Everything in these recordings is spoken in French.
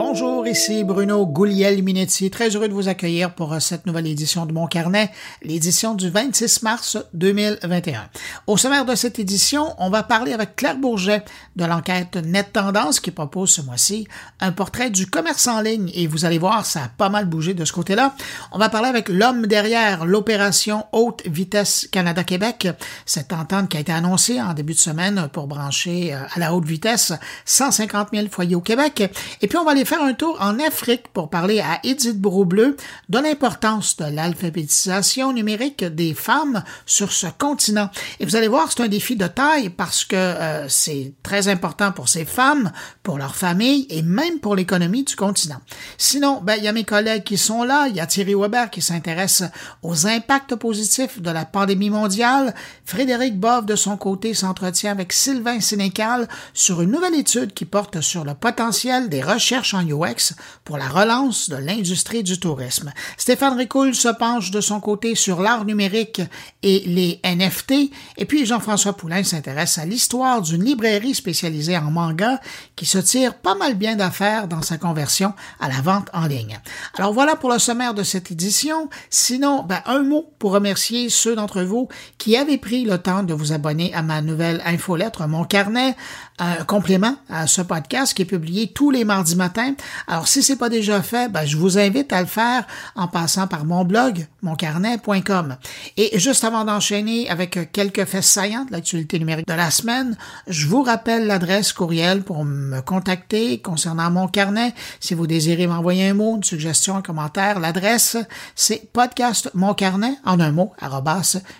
Bonjour, ici Bruno Gouliel-Minetti. Très heureux de vous accueillir pour euh, cette nouvelle édition de mon carnet, l'édition du 26 mars 2021. Au sommaire de cette édition, on va parler avec Claire Bourget de l'enquête Net Tendance qui propose ce mois-ci un portrait du commerce en ligne et vous allez voir, ça a pas mal bougé de ce côté-là. On va parler avec l'homme derrière l'opération Haute Vitesse Canada-Québec, cette entente qui a été annoncée en début de semaine pour brancher euh, à la haute vitesse 150 000 foyers au Québec. Et puis on va aller faire un tour en Afrique pour parler à Edith Broubleu de l'importance de l'alphabétisation numérique des femmes sur ce continent. Et vous allez voir, c'est un défi de taille parce que euh, c'est très important pour ces femmes, pour leur famille et même pour l'économie du continent. Sinon, ben, il y a mes collègues qui sont là. Il y a Thierry Weber qui s'intéresse aux impacts positifs de la pandémie mondiale. Frédéric Bove, de son côté, s'entretient avec Sylvain Sénécal sur une nouvelle étude qui porte sur le potentiel des recherches en UX pour la relance de l'industrie du tourisme. Stéphane Ricoul se penche de son côté sur l'art numérique et les NFT, et puis Jean-François Poulain s'intéresse à l'histoire d'une librairie spécialisée en manga qui se tire pas mal bien d'affaires dans sa conversion à la vente en ligne. Alors voilà pour le sommaire de cette édition. Sinon, ben, un mot pour remercier ceux d'entre vous qui avaient pris le temps de vous abonner à ma nouvelle infolettre, mon carnet, un complément à ce podcast qui est publié tous les mardis matins. Alors, si c'est pas déjà fait, ben, je vous invite à le faire en passant par mon blog, moncarnet.com. Et juste avant d'enchaîner avec quelques faits saillants de l'actualité numérique de la semaine, je vous rappelle l'adresse courriel pour me contacter concernant mon carnet. Si vous désirez m'envoyer un mot, une suggestion, un commentaire, l'adresse, c'est podcastmoncarnet en un mot,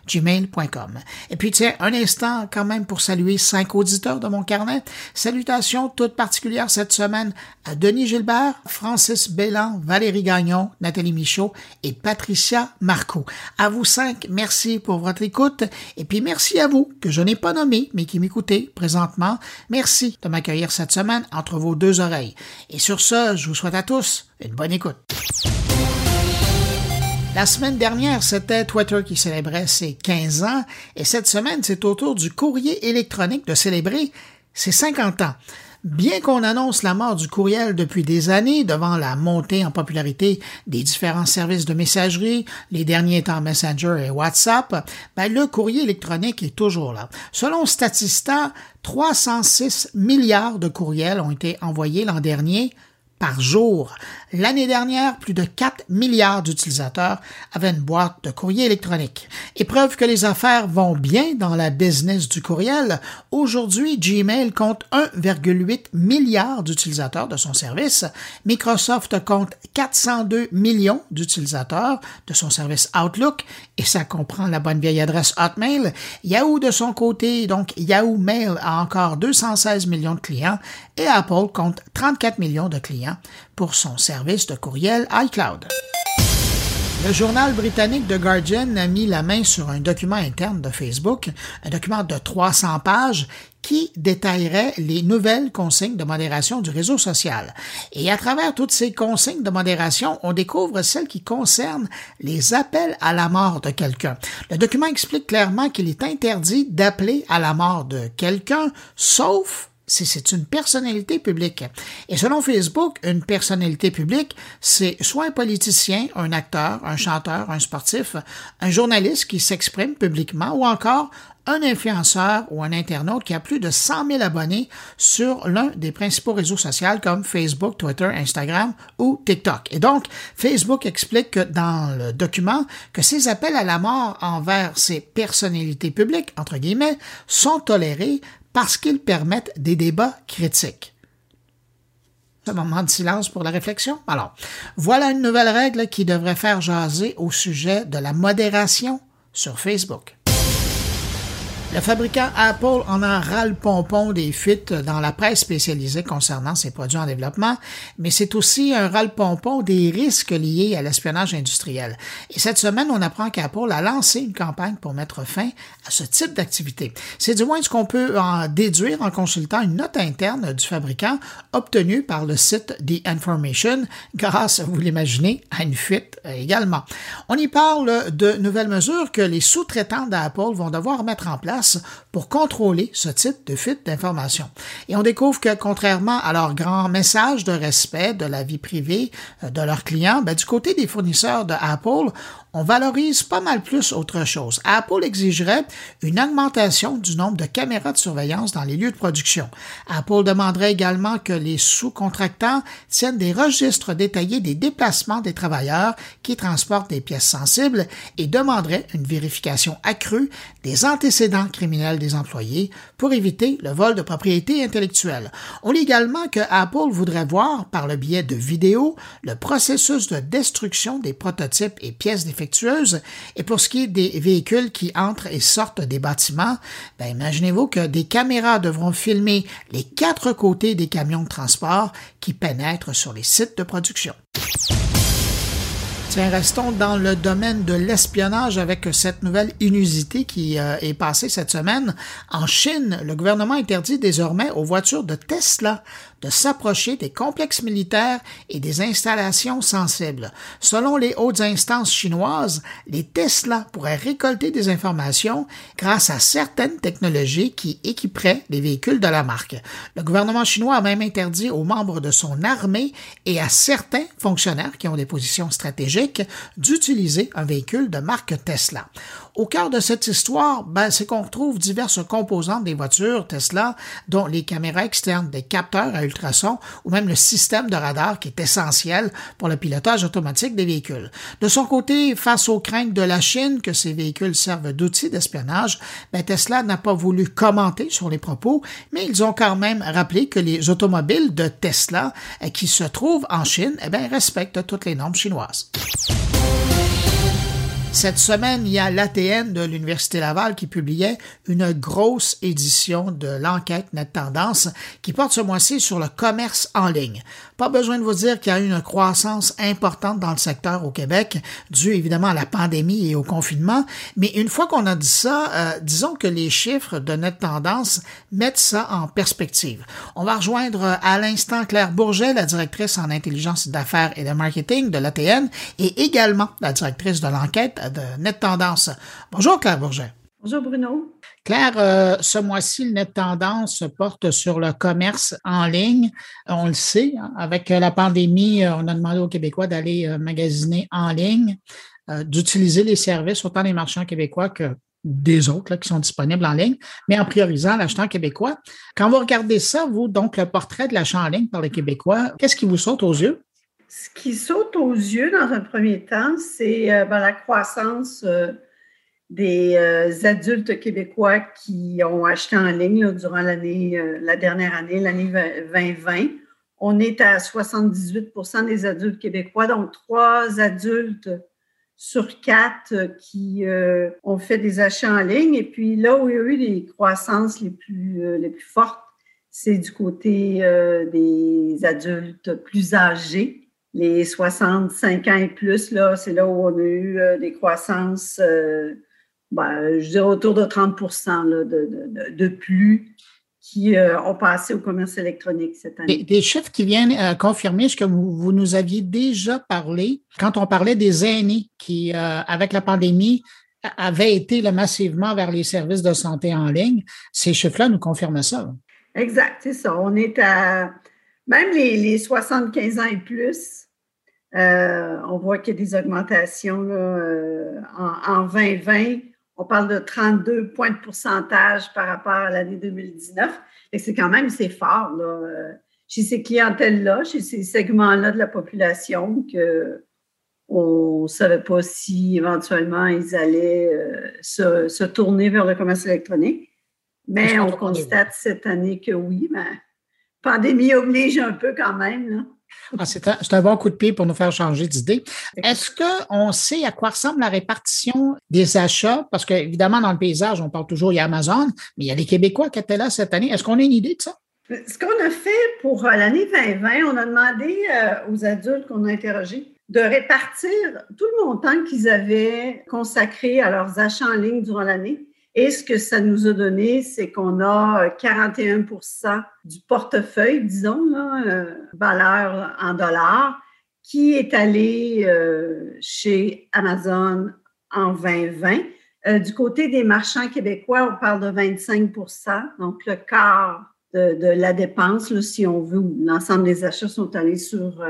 gmail.com. Et puis, tiens, un instant quand même pour saluer cinq auditeurs de mon carnet Salutations toutes particulières cette semaine à Denis Gilbert, Francis Bellan, Valérie Gagnon, Nathalie Michaud et Patricia Marco. À vous cinq, merci pour votre écoute et puis merci à vous que je n'ai pas nommé mais qui m'écoutez présentement. Merci de m'accueillir cette semaine entre vos deux oreilles. Et sur ce, je vous souhaite à tous une bonne écoute. La semaine dernière, c'était Twitter qui célébrait ses 15 ans et cette semaine, c'est au tour du courrier électronique de célébrer c'est 50 ans. Bien qu'on annonce la mort du courriel depuis des années devant la montée en popularité des différents services de messagerie, les derniers étant Messenger et WhatsApp, ben le courrier électronique est toujours là. Selon Statista, 306 milliards de courriels ont été envoyés l'an dernier par jour. L'année dernière, plus de 4 milliards d'utilisateurs avaient une boîte de courrier électronique. Et preuve que les affaires vont bien dans la business du courriel, aujourd'hui, Gmail compte 1,8 milliard d'utilisateurs de son service. Microsoft compte 402 millions d'utilisateurs de son service Outlook, et ça comprend la bonne vieille adresse Hotmail. Yahoo, de son côté, donc Yahoo Mail a encore 216 millions de clients, et Apple compte 34 millions de clients pour son service de courriel iCloud. Le journal britannique The Guardian a mis la main sur un document interne de Facebook, un document de 300 pages qui détaillerait les nouvelles consignes de modération du réseau social. Et à travers toutes ces consignes de modération, on découvre celles qui concernent les appels à la mort de quelqu'un. Le document explique clairement qu'il est interdit d'appeler à la mort de quelqu'un, sauf si c'est une personnalité publique. Et selon Facebook, une personnalité publique, c'est soit un politicien, un acteur, un chanteur, un sportif, un journaliste qui s'exprime publiquement ou encore un influenceur ou un internaute qui a plus de 100 000 abonnés sur l'un des principaux réseaux sociaux comme Facebook, Twitter, Instagram ou TikTok. Et donc, Facebook explique que dans le document que ces appels à la mort envers ces personnalités publiques, entre guillemets, sont tolérés parce qu'ils permettent des débats critiques. Un moment de silence pour la réflexion. Alors, voilà une nouvelle règle qui devrait faire jaser au sujet de la modération sur Facebook. Le fabricant Apple en a ras le pompon des fuites dans la presse spécialisée concernant ses produits en développement, mais c'est aussi un ras le pompon des risques liés à l'espionnage industriel. Et cette semaine, on apprend qu'Apple a lancé une campagne pour mettre fin à ce type d'activité. C'est du moins ce qu'on peut en déduire en consultant une note interne du fabricant obtenue par le site The Information grâce, vous l'imaginez, à une fuite également. On y parle de nouvelles mesures que les sous-traitants d'Apple vont devoir mettre en place pour contrôler ce type de fuite d'informations. Et on découvre que contrairement à leur grand message de respect de la vie privée euh, de leurs clients, ben, du côté des fournisseurs de Apple, on valorise pas mal plus autre chose. Apple exigerait une augmentation du nombre de caméras de surveillance dans les lieux de production. Apple demanderait également que les sous-contractants tiennent des registres détaillés des déplacements des travailleurs qui transportent des pièces sensibles et demanderait une vérification accrue des antécédents criminels des employés pour éviter le vol de propriété intellectuelle. On lit également que Apple voudrait voir, par le biais de vidéos, le processus de destruction des prototypes et pièces Et pour ce qui est des véhicules qui entrent et sortent des bâtiments, ben, imaginez-vous que des caméras devront filmer les quatre côtés des camions de transport qui pénètrent sur les sites de production. Tiens, restons dans le domaine de l'espionnage avec cette nouvelle inusité qui euh, est passée cette semaine. En Chine, le gouvernement interdit désormais aux voitures de Tesla de s'approcher des complexes militaires et des installations sensibles. Selon les hautes instances chinoises, les Tesla pourraient récolter des informations grâce à certaines technologies qui équiperaient les véhicules de la marque. Le gouvernement chinois a même interdit aux membres de son armée et à certains fonctionnaires qui ont des positions stratégiques d'utiliser un véhicule de marque Tesla. Au cœur de cette histoire, ben, c'est qu'on retrouve diverses composantes des voitures Tesla, dont les caméras externes, des capteurs à ultrasons ou même le système de radar qui est essentiel pour le pilotage automatique des véhicules. De son côté, face aux craintes de la Chine que ces véhicules servent d'outils d'espionnage, ben, Tesla n'a pas voulu commenter sur les propos, mais ils ont quand même rappelé que les automobiles de Tesla euh, qui se trouvent en Chine eh bien, respectent toutes les normes chinoises. Cette semaine, il y a l'ATN de l'Université Laval qui publiait une grosse édition de l'enquête Net Tendance qui porte ce mois-ci sur le commerce en ligne. Pas besoin de vous dire qu'il y a eu une croissance importante dans le secteur au Québec, due évidemment à la pandémie et au confinement, mais une fois qu'on a dit ça, euh, disons que les chiffres de Net Tendance mettent ça en perspective. On va rejoindre à l'instant Claire Bourget, la directrice en intelligence d'affaires et de marketing de l'ATN, et également la directrice de l'enquête de Net Tendance. Bonjour Claire Bourget. Bonjour Bruno. Claire, euh, ce mois-ci, le Net Tendance porte sur le commerce en ligne. On le sait, hein, avec la pandémie, euh, on a demandé aux Québécois d'aller euh, magasiner en ligne, d'utiliser les services, autant des marchands québécois que des autres qui sont disponibles en ligne, mais en priorisant l'acheteur québécois. Quand vous regardez ça, vous, donc le portrait de l'achat en ligne par les Québécois, qu'est-ce qui vous saute aux yeux? Ce qui saute aux yeux dans un premier temps, c'est euh, ben, la croissance euh, des euh, adultes québécois qui ont acheté en ligne durant l'année, la dernière année, l'année 2020. On est à 78% des adultes québécois, donc trois adultes sur quatre qui ont fait des achats en ligne. Et puis là où il y a eu les croissances les plus, les plus fortes, c'est du côté des adultes plus âgés les 65 ans et plus, là, c'est là où on a eu euh, des croissances, euh, ben, je dirais autour de 30% de, plus qui euh, ont passé au commerce électronique cette année. Des, chiffres qui viennent confirmer ce que vous, nous aviez déjà parlé quand on parlait des aînés qui, avec la pandémie, avaient été massivement vers les services de santé en ligne. Ces chiffres-là nous confirment ça. Exact, c'est ça. On est à même les, 75 ans et plus, euh, on voit qu'il y a des augmentations euh, en, 2020. On parle de 32 points de pourcentage par rapport à l'année 2019. Et c'est quand même, c'est fort euh, chez ces clientèles-là, chez ces segments-là de la population que on ne savait pas si éventuellement ils allaient se, tourner vers le commerce électronique. Mais on constate cette année que oui, mais pandémie oblige un peu quand même. Là. Ah, c'est un, bon coup de pied pour nous faire changer d'idée. Est-ce qu'on sait à quoi ressemble la répartition des achats? Parce qu'évidemment, dans le paysage, on parle toujours, il y a Amazon, mais il y a les Québécois qui étaient là cette année. Est-ce qu'on a une idée de ça? Ce qu'on a fait pour euh, l'année 2020, on a demandé euh, aux adultes qu'on a interrogés de répartir tout le montant qu'ils avaient consacré à leurs achats en ligne durant l'année et ce que ça nous a donné, c'est qu'on a 41% euh, du portefeuille, disons, euh, valeur en dollars, qui est allé euh, chez Amazon en 2020 Euh, du côté des marchands québécois, on parle de 25% donc le quart de, la dépense, si on veut, l'ensemble des achats sont allés sur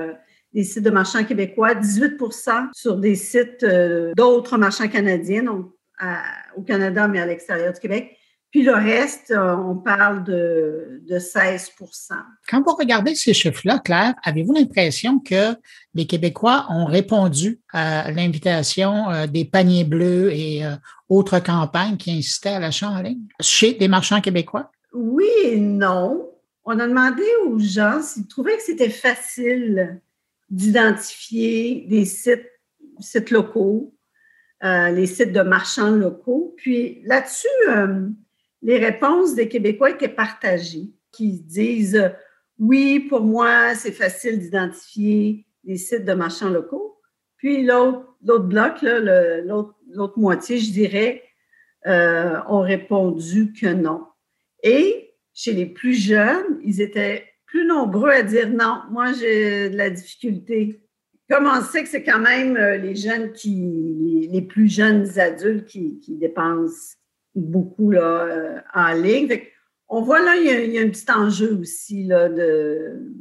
des sites de marchands québécois, 18% sur des sites d'autres marchands canadiens, au Canada, mais à l'extérieur du Québec. Puis le reste, on parle de, de 16% Quand vous regardez ces chiffres-là, Claire, avez-vous l'impression que les Québécois ont répondu à l'invitation des paniers bleus et autres campagnes qui incitaient à l'achat en ligne chez des marchands québécois? Oui et non. On a demandé aux gens s'ils trouvaient que c'était facile d'identifier des sites, sites locaux, euh, les sites de marchands locaux. Puis là-dessus, euh, les réponses des Québécois étaient partagées, qui disent oui, pour moi, c'est facile d'identifier les sites de marchands locaux. Puis l'autre, bloc, l'autre, moitié, je dirais, euh, ont répondu que non. Et chez les plus jeunes, ils étaient plus nombreux à dire non, moi j'ai de la difficulté. Comme on sait que c'est quand même euh, les jeunes qui, les plus jeunes adultes qui, dépensent beaucoup là, euh, en ligne. on voit là, il y, a, un petit enjeu aussi là, de,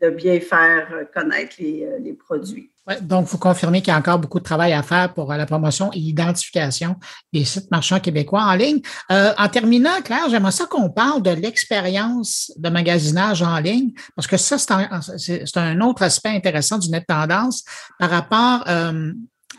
de bien faire connaître les, les produits donc, vous confirmez qu'il y a encore beaucoup de travail à faire pour euh, la promotion et l'identification des sites marchands québécois en ligne. Euh, en terminant, Claire, j'aimerais ça qu'on parle de l'expérience de magasinage en ligne, parce que ça, c'est un, autre aspect intéressant du net tendance par rapport euh,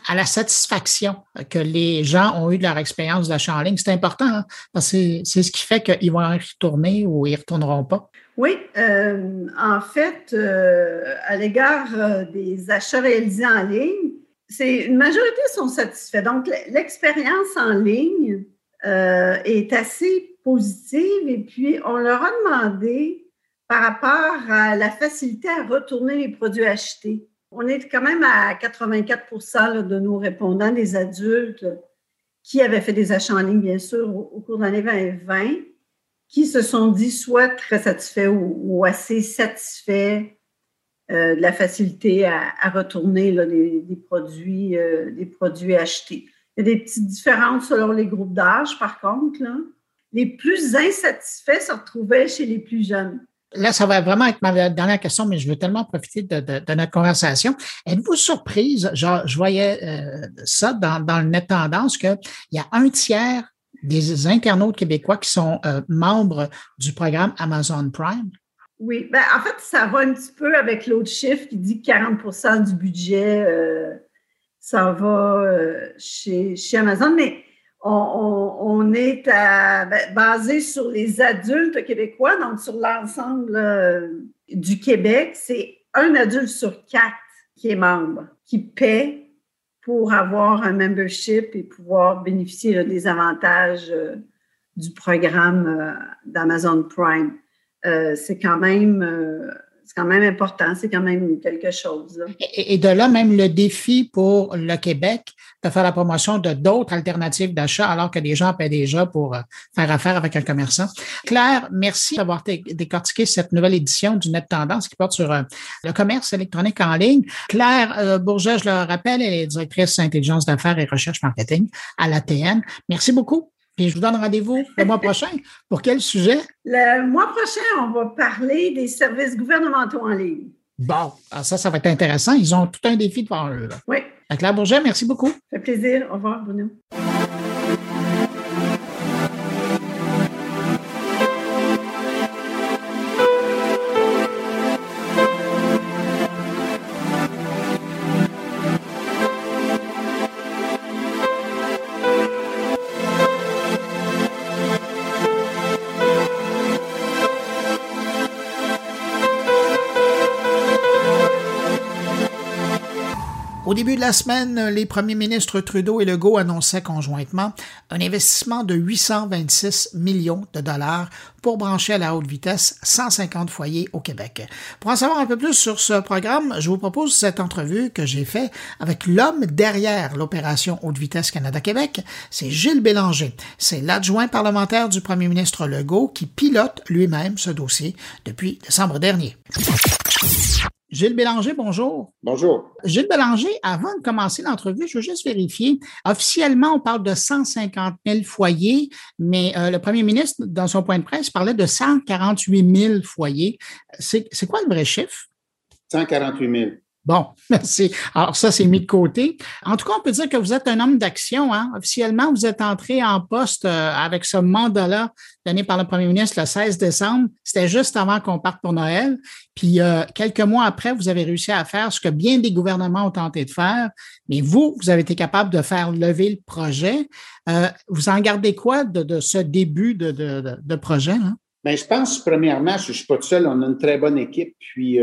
à la satisfaction que les gens ont eu de leur expérience d'achat en ligne. C'est important, hein, parce que c'est ce qui fait qu'ils vont y retourner ou ils ne retourneront pas. Oui, euh, en fait, euh, à l'égard euh, des achats réalisés en ligne, c'est une majorité sont satisfaits. Donc, l'expérience en ligne est assez positive et puis on leur a demandé par rapport à la facilité à retourner les produits achetés. On est quand même à 84 de nos répondants, des adultes qui avaient fait des achats en ligne, bien sûr, au, au cours de l'année 2020 qui se sont dit soit très satisfaits ou, assez satisfaits euh, de la facilité à, retourner là, des, produits, euh, produits achetés. Il y a des petites différences selon les groupes d'âge, par contre. Les plus insatisfaits se retrouvaient chez les plus jeunes. Là, ça va vraiment être ma dernière question, mais je veux tellement profiter de, notre conversation. Êtes-vous surprise? Genre, je voyais euh, ça dans, dans le net tendance qu'il y a un tiers des internautes québécois qui sont euh, membres du programme Amazon Prime? Oui, ben, en fait, ça va un petit peu avec l'autre chiffre qui dit que 40% du budget, euh, ça va euh, chez, Amazon, mais on, est ben, basé sur les adultes québécois, donc sur l'ensemble du Québec. C'est un adulte sur quatre qui est membre, qui paie pour avoir un membership et pouvoir bénéficier des avantages euh, du programme euh, d'Amazon Prime. Euh, c'est quand même c'est quand même important, c'est quand même quelque chose. Et, de là, même le défi pour le Québec de faire la promotion de d'autres alternatives d'achat alors que les gens paient déjà pour euh, faire affaire avec un commerçant. Claire, merci d'avoir décortiqué cette nouvelle édition du Net Tendance qui porte sur euh, le commerce électronique en ligne. Claire euh, Bourget, je le rappelle, elle est directrice intelligence d'affaires et recherche marketing à l'ATN. Merci beaucoup. Et je vous donne rendez-vous le mois prochain. Pour quel sujet? Le mois prochain, on va parler des services gouvernementaux en ligne. Bon, ah, ça, ça va être intéressant. Ils ont tout un défi devant eux. Oui. Claire Bourget, merci beaucoup. Ça fait plaisir. Au revoir, Bruno. La semaine, les premiers ministres Trudeau et Legault annonçaient conjointement un investissement de 826 millions de dollars pour brancher à la haute vitesse 150 foyers au Québec. Pour en savoir un peu plus sur ce programme, je vous propose cette entrevue que j'ai faite avec l'homme derrière l'opération haute vitesse Canada-Québec. C'est Gilles Bélanger. C'est l'adjoint parlementaire du premier ministre Legault qui pilote lui-même ce dossier depuis décembre dernier. Gilles Bélanger, bonjour. Bonjour. Gilles Bélanger, avant de commencer l'entrevue, je veux juste vérifier. Officiellement, on parle de 150 000 foyers, mais euh, le premier ministre, dans son point de presse, parlait de 148 000 foyers. C'est quoi le vrai chiffre? 148 000. Bon, merci. Alors ça, c'est mis de côté. En tout cas, on peut dire que vous êtes un homme d'action. Hein? Officiellement, vous êtes entré en poste euh, avec ce mandat-là donné par le premier ministre le 16 décembre. C'était juste avant qu'on parte pour Noël. Puis euh, quelques mois après, vous avez réussi à faire ce que bien des gouvernements ont tenté de faire. Mais vous, vous avez été capable de faire lever le projet. Euh, vous en gardez quoi de, ce début de, projet? Là? Bien, je pense, premièrement, je ne suis pas tout seul, on a une très bonne équipe. Puis,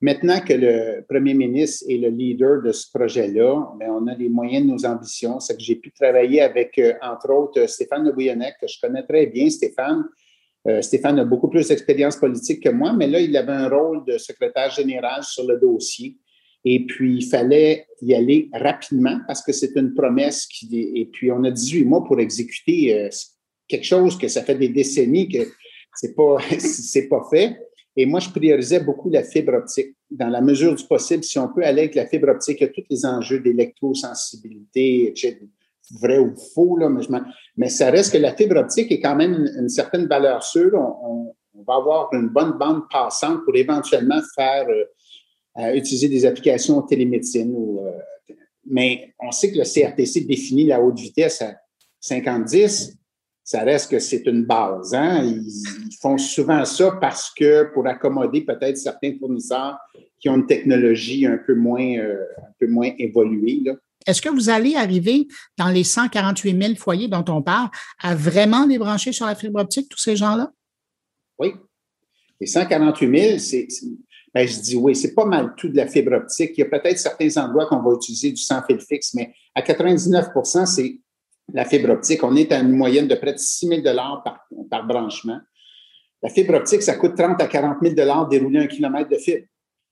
Maintenant que le premier ministre est le leader de ce projet-là, ben, on a les moyens de nos ambitions. C'est que j'ai pu travailler avec, euh, entre autres, Stéphane Le Bouillonnec, que je connais très bien, Stéphane. Euh, Stéphane a beaucoup plus d'expérience politique que moi, mais là, il avait un rôle de secrétaire général sur le dossier. Et puis, il fallait y aller rapidement parce que c'est une promesse. Qui, et puis, on a 18 mois pour exécuter euh, quelque chose que ça fait des décennies que c'est pas, c'est pas fait. Et moi, je priorisais beaucoup la fibre optique. Dans la mesure du possible, si on peut aller avec la fibre optique, il y a tous les enjeux d'électrosensibilité, vrai ou faux, là, mais, ça reste que la fibre optique est quand même une, certaine valeur sûre. On, va avoir une bonne bande passante pour éventuellement faire euh, euh, utiliser des applications télémédecine. Euh, mais on sait que le CRTC définit la haute vitesse à 50-10 ça reste que c'est une base. Hein? Ils, font souvent ça parce que pour accommoder peut-être certains fournisseurs qui ont une technologie un peu moins, euh, un peu moins évoluée. Est-ce que vous allez arriver dans les 148 000 foyers dont on parle à vraiment les brancher sur la fibre optique, tous ces gens-là? Oui. Les 148 000, c'est, ben, je dis oui, c'est pas mal tout de la fibre optique. Il y a peut-être certains endroits qu'on va utiliser du sans fil fixe, mais à 99% c'est la fibre optique, on est à une moyenne de près de 6 000 par, par branchement. La fibre optique, ça coûte 30 à 40 000 dérouler un kilomètre de fibre.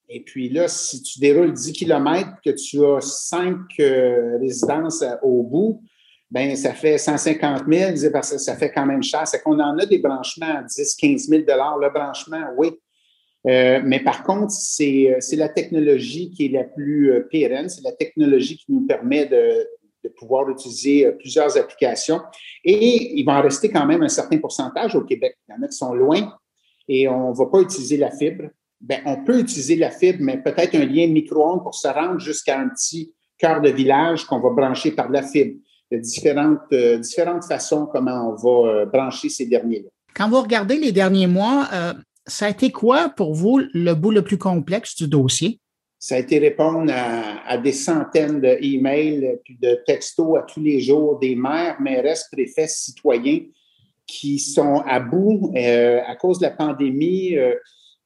Et puis là, si tu déroules 10 kilomètres, que tu as cinq euh, résidences euh, au bout, ben ça fait 150 000, ça fait quand même cher. C'est qu'on en a des branchements à 10 15 000 Le branchement, oui. Euh, mais par contre, c'est la technologie qui est la plus pérenne. C'est la technologie qui nous permet de, de pouvoir utiliser euh, plusieurs applications. Et il va en rester quand même un certain pourcentage au Québec. Il y en a qui sont loin et on ne va pas utiliser la fibre. Bien, on peut utiliser la fibre, mais peut-être un lien micro-ondes pour se rendre jusqu'à un petit cœur de village qu'on va brancher par la fibre. Il y a différentes, euh, différentes façons comment on va euh, brancher ces derniers-là. Quand vous regardez les derniers mois, ça a été quoi pour vous le bout le plus complexe du dossier? Ça a été répondre à, des centaines d'emails puis de textos à tous les jours des maires, maires, préfets, citoyens qui sont à bout euh, à cause de la pandémie, euh,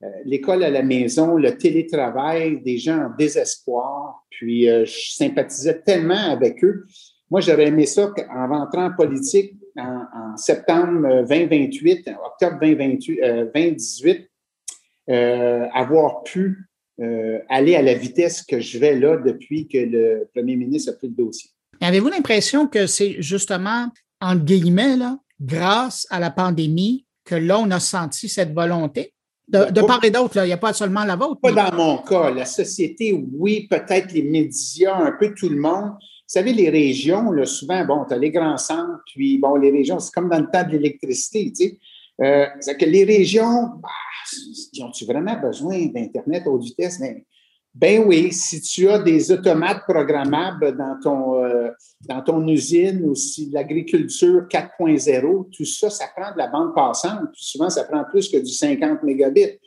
euh, l'école à la maison, le télétravail, des gens en désespoir. Puis je sympathisais tellement avec eux. Moi, j'aurais aimé ça en rentrant en politique en, en septembre 2028, octobre 2028, 2018, avoir pu euh, aller à la vitesse que je vais là depuis que le premier ministre a pris le dossier. Avez-vous l'impression que c'est justement, entre guillemets, là, grâce à la pandémie, que là, on a senti cette volonté? De, de part et d'autre, il n'y a pas seulement la vôtre. Pas dans mon cas. La société, oui, peut-être les médias, un peu tout le monde. Vous savez, les régions, là, souvent, bon, tu as les grands centres, puis bon, les régions, c'est comme dans le temps de l'électricité, tu sais. Euh, c'est que les régions, bah, ont-tu vraiment besoin d'Internet haute vitesse? Ben, ben, oui, si tu as des automates programmables dans ton, euh, dans ton usine ou si l'agriculture 4.0, tout ça, ça prend de la bande passante. souvent, ça prend plus que du 50 mégabits.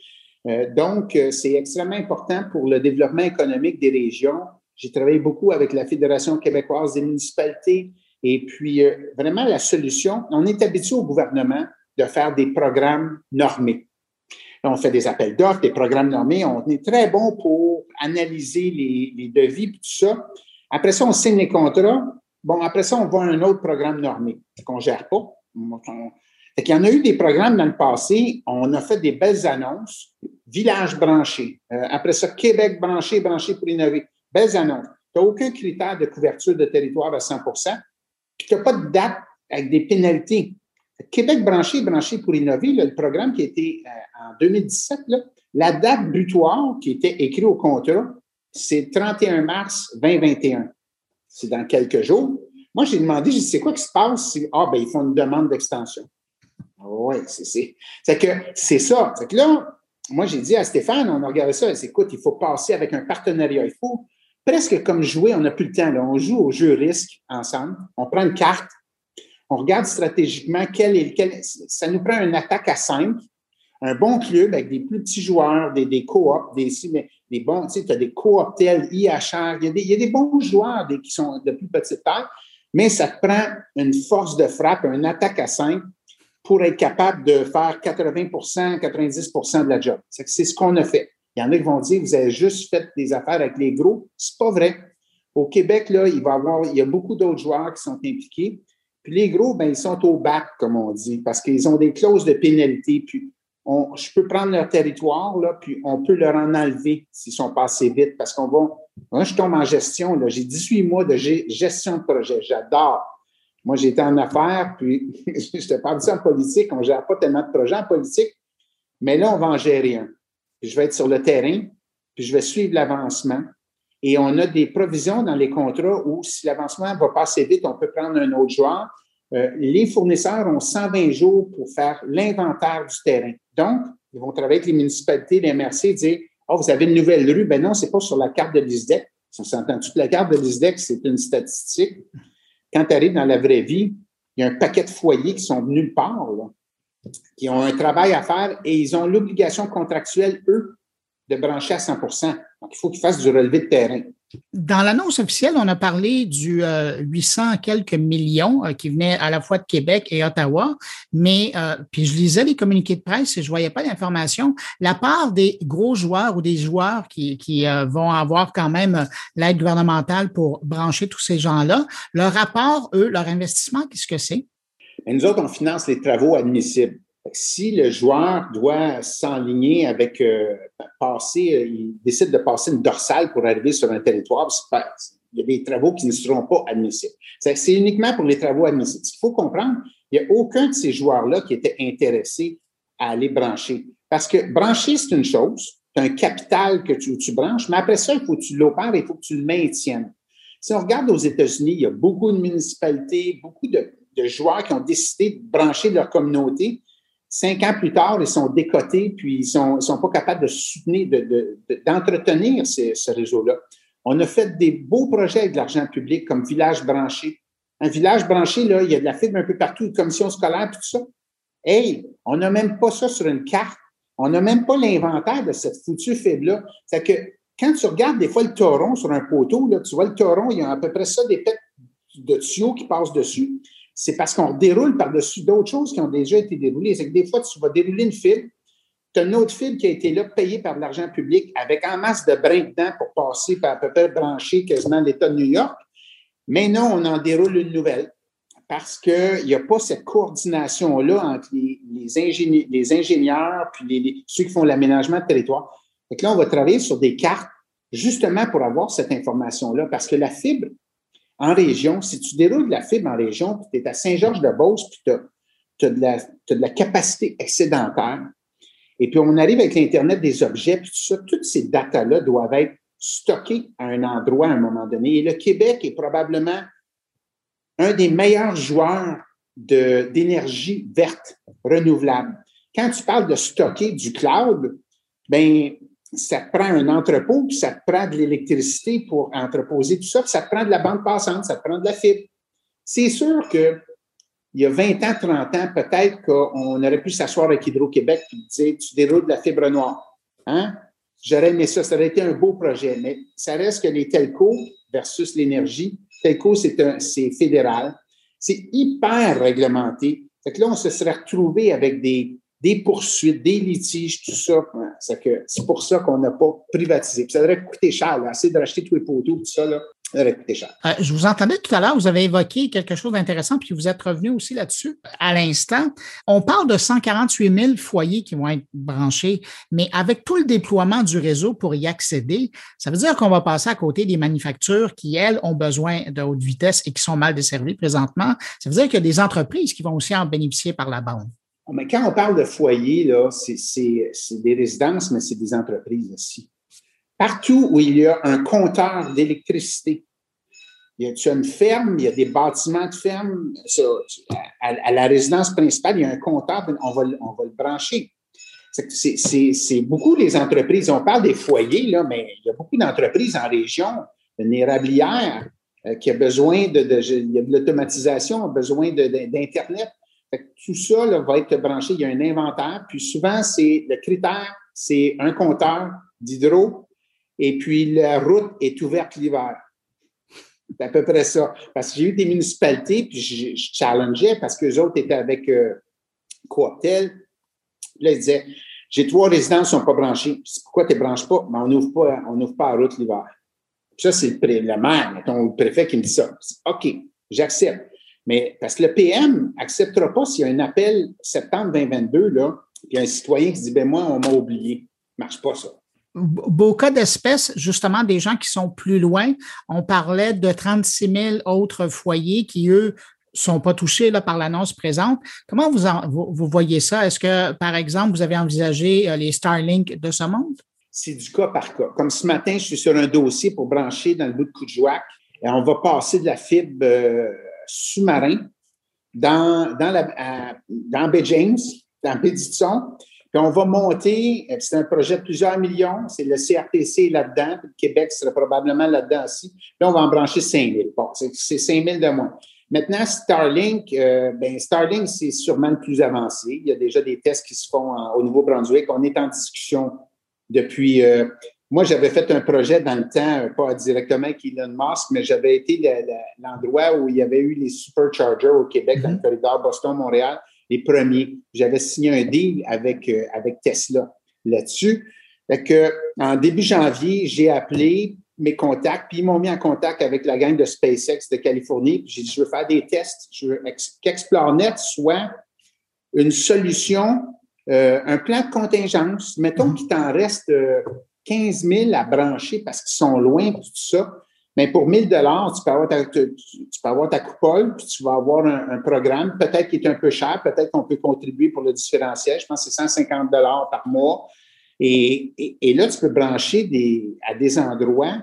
Euh, donc, c'est extrêmement important pour le développement économique des régions. J'ai travaillé beaucoup avec la Fédération québécoise des municipalités. Et puis, vraiment, la solution, on est habitué au gouvernement de faire des programmes normés on fait des appels d'offres, des programmes nommés. On est très bon pour analyser les, devis et tout ça. Après ça, on signe les contrats. Bon, après ça, on à un autre programme normé qu'on ne gère pas. Il y en a eu des programmes dans le passé. On a fait des belles annonces. Village branché. Euh, après ça, Québec branché, branché pour innover. Belles annonces. Tu n'as aucun critère de couverture de territoire à 100% puis tu n'as pas de date avec des pénalités. Québec branché, branché pour innover, le programme qui a été euh, en 2017, La date butoir qui était écrite au contrat, c'est 31 mars 2021. C'est dans quelques jours. Moi, j'ai demandé, je c'est quoi qui se passe ah, ben, ils font une demande d'extension? Oui, c'est, c'est que c'est ça. C'est que là, moi, j'ai dit à Stéphane, on a regardé ça, dit, écoute, il faut passer avec un partenariat. Il faut presque comme jouer, on n'a plus le temps. Là. On joue au jeu risque ensemble. On prend une carte, on regarde stratégiquement quel est quel, ça nous prend une attaque à cinq, un bon club avec des plus petits joueurs, des, des coops, des, des bons, tu as des tels, IHR, il y, a des, il y a des bons joueurs qui sont de plus petite taille, mais ça te prend une force de frappe, une attaque à cinq pour être capable de faire 80% 90% de la job. C'est ce qu'on a fait. Il y en a qui vont dire, vous avez juste fait des affaires avec les gros. C'est pas vrai. Au Québec, là, il va avoir, il y a beaucoup d'autres joueurs qui sont impliqués. Puis les gros, ben, ils sont au bac, comme on dit, parce qu'ils ont des clauses de pénalité. Puis on, je peux prendre leur territoire, là, puis on peut leur en enlever s'ils sont passés vite, parce qu'on va. Moi, je tombe en gestion. J'ai 18 mois de gestion de projet. J'adore. Moi, j'étais en affaires, puis je te parle ça en politique. On ne gère pas tellement de projets en politique, mais là, on va en gérer un. je vais être sur le terrain, puis je vais suivre l'avancement. Et on a des provisions dans les contrats où si l'avancement va passer vite, on peut prendre un autre joueur. Euh, les fournisseurs ont 120 jours pour faire l'inventaire du terrain. Donc, ils vont travailler avec les municipalités, les MRC dire Oh, vous avez une nouvelle rue. Ben non, c'est pas sur la carte de l'ISDEC. On s'entend. Toute la carte de l'ISDEC, c'est une statistique. Quand tu arrives dans la vraie vie, il y a un paquet de foyers qui sont de nulle part, qui ont un travail à faire et ils ont l'obligation contractuelle, eux, de brancher à 100% Donc, il faut qu'ils fassent du relevé de terrain. Dans l'annonce officielle, on a parlé du 800 euh, quelques millions euh, qui venaient à la fois de Québec et Ottawa, mais euh, puis je lisais les communiqués de presse et je voyais pas d'informations. La part des gros joueurs ou des joueurs qui, qui vont avoir quand même l'aide gouvernementale pour brancher tous ces gens-là, leur rapport, eux, leur investissement, qu'est-ce que c'est? Nous autres, on finance les travaux admissibles. Si le joueur doit s'enligner avec euh, passer, euh, il décide de passer une dorsale pour arriver sur un territoire, il y a des travaux qui ne seront pas admissibles. C'est uniquement pour les travaux admissibles. Il faut comprendre, il n'y a aucun de ces joueurs-là qui était intéressé à aller brancher. Parce que brancher, c'est une chose, as un capital que tu, branches, mais après ça, il faut que tu l'opères et il faut que tu le maintiennes. Si on regarde aux États-Unis, il y a beaucoup de municipalités, beaucoup de joueurs qui ont décidé de brancher leur communauté Cinq ans plus tard, ils sont décotés, puis ils sont, sont pas capables de soutenir, d'entretenir de, ce réseau-là. On a fait des beaux projets avec de l'argent public comme village branché. Un village branché, là, il y a de la fibre un peu partout, une commission scolaire, tout ça. Hey, on n'a même pas ça sur une carte. On n'a même pas l'inventaire de cette foutue fibre-là. C'est que quand tu regardes des fois le tauron sur un poteau, là, tu vois le tauron, il y a à peu près ça, des pets de tuyaux qui passent dessus c'est parce qu'on déroule par-dessus d'autres choses qui ont déjà été déroulées. C'est que des fois, tu vas dérouler une file, tu as une autre file qui a été là payée par de l'argent public avec en masse de brins dedans pour passer par à peu près brancher quasiment l'État de New York. Mais non, on en déroule une nouvelle parce qu'il n'y a pas cette coordination-là entre les, ingénieurs, les puis ceux qui font l'aménagement de territoire. Donc là, on va travailler sur des cartes justement pour avoir cette information-là parce que la fibre, en région, si tu déroules de la fibre en région, puis tu es à Saint-Georges-de-Beauce, puis tu as, de la, capacité excédentaire, et puis on arrive avec l'Internet des objets, puis tout ça, toutes ces datas-là doivent être stockées à un endroit à un moment donné. Et le Québec est probablement un des meilleurs joueurs d'énergie verte renouvelable. Quand tu parles de stocker du cloud, ben ça te prend un entrepôt, puis ça te prend de l'électricité pour entreposer tout ça, puis ça te prend de la bande passante, ça te prend de la fibre. C'est sûr que il y a 20 ans, 30 ans, peut-être qu'on aurait pu s'asseoir avec Hydro-Québec et dire tu déroules de la fibre noire. Hein? J'aurais aimé ça, ça aurait été un beau projet, mais ça reste que les telcos versus l'énergie. Telco, c'est fédéral. C'est hyper réglementé. Fait que là, on se serait retrouvé avec des, des poursuites, des litiges, tout ça. C'est pour ça qu'on n'a pas privatisé. ça aurait coûté cher, là, de racheter tous les poteaux, tout ça, là, ça aurait coûté cher. Euh, je vous entendais tout à l'heure, vous avez évoqué quelque chose d'intéressant, puis vous êtes revenu aussi là-dessus à l'instant. On parle de 148 000 foyers qui vont être branchés, mais avec tout le déploiement du réseau pour y accéder, ça veut dire qu'on va passer à côté des manufactures qui, elles, ont besoin de haute vitesse et qui sont mal desservies présentement. Ça veut dire qu'il y a des entreprises qui vont aussi en bénéficier par la bande. Mais quand on parle de foyer, là, c'est des résidences, mais c'est des entreprises aussi. Partout où il y a un compteur d'électricité, il y a une ferme, il y a des bâtiments de ferme? à, la résidence principale, il y a un compteur, on va, le brancher. C'est beaucoup les entreprises. On parle des foyers, là, mais il y a beaucoup d'entreprises en région, une érablière euh, qui a besoin de, de l'automatisation, a besoin d'Internet. Tout ça va être branché. Il y a un inventaire. Puis souvent, c'est le critère, c'est un compteur d'hydro et puis la route est ouverte l'hiver. C'est à peu près ça. Parce que j'ai eu des municipalités, puis je, challengeais parce que autres étaient avec euh, Cooptel. Là, ils disaient J'ai trois résidences qui ne sont pas branchées. Pourquoi tu ne branches pas? Mais on n'ouvre pas, on pas la route l'hiver. Ça, c'est le, maire, le préfet qui me dit ça. OK, j'accepte. Mais parce que le PM n'acceptera pas s'il y a un appel septembre 2022, là, il y a un citoyen qui dit ben moi, on m'a oublié. Marche pas ça. Beau cas d'espèce, justement, des gens qui sont plus loin. On parlait de 36 000 autres foyers qui, eux, sont pas touchés là, par l'annonce présente. Comment vous, vous, voyez ça? Est-ce que, par exemple, vous avez envisagé euh, les Starlink de ce monde? C'est du cas par cas. Comme ce matin, je suis sur un dossier pour brancher dans le bout de Coudjouac et on va passer de la fibre euh, sous-marin dans, dans, dans Bay James, dans puis on va monter, euh, c'est un projet de plusieurs millions, c'est le CRTC là-dedans, le Québec serait probablement là-dedans aussi. Là, on va en brancher 5 000. Bon, c'est 5 000 de moins. Maintenant, Starlink, euh, ben Starlink, c'est sûrement le plus avancé. Il y a déjà des tests qui se font au Nouveau-Brunswick. On est en discussion depuis. Euh, moi, j'avais fait un projet dans le temps, pas directement avec Elon Musk, mais j'avais été l'endroit où il y avait eu les superchargers au Québec, dans le mm-hmm. corridor Boston-Montréal les premiers. J'avais signé un deal avec, euh, avec Tesla là-dessus. que, en début janvier, j'ai appelé mes contacts, puis ils m'ont mis en contact avec la gang de SpaceX de Californie. J'ai dit, je veux faire des tests. Je veux qu'ExploreNet soit une solution, euh, un plan de contingence. Mettons mm-hmm. qu'il t'en reste 15 euh, 000 à brancher parce qu'ils sont loin, tout ça. Mais pour 1000 dollars, tu peux avoir ta, tu, peux avoir ta coupole, puis tu vas avoir un, programme, peut-être qui est un peu cher, peut-être qu'on peut contribuer pour le différentiel. Je pense que c'est 150 dollars par mois. Et, là, tu peux brancher à des endroits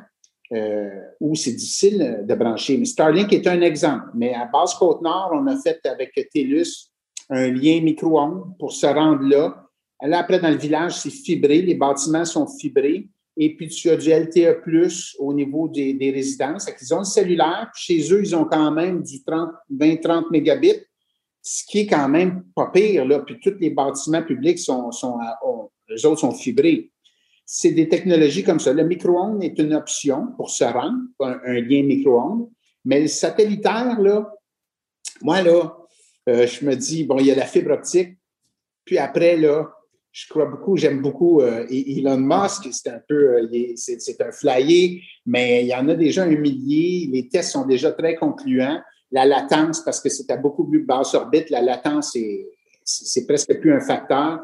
euh, où c'est difficile de brancher. Mais Starlink est un exemple. Mais à Basse-Côte-Nord, on a fait avec TELUS un lien micro-ondes pour se rendre là. Là, après, dans le village, c'est fibré. Les bâtiments sont fibrés. Et puis, tu as du LTE au niveau des, résidences. Ils ont le cellulaire. Chez eux, ils ont quand même du 20-30 mégabits, ce qui est quand même pas pire. Là. Puis, tous les bâtiments publics sont, eux autres sont fibrés. C'est des technologies comme ça. Le micro-ondes est une option pour se rendre, un, lien micro-ondes. Mais le satellitaire, là, moi, là, euh, je me dis, bon, il y a la fibre optique. Puis après, là, je crois beaucoup, j'aime beaucoup euh, Elon Musk, c'est un peu, euh, c'est un flyer, mais il y en a déjà un millier, les tests sont déjà très concluants. La latence, parce que c'est à beaucoup plus basse orbite, la latence, c'est presque plus un facteur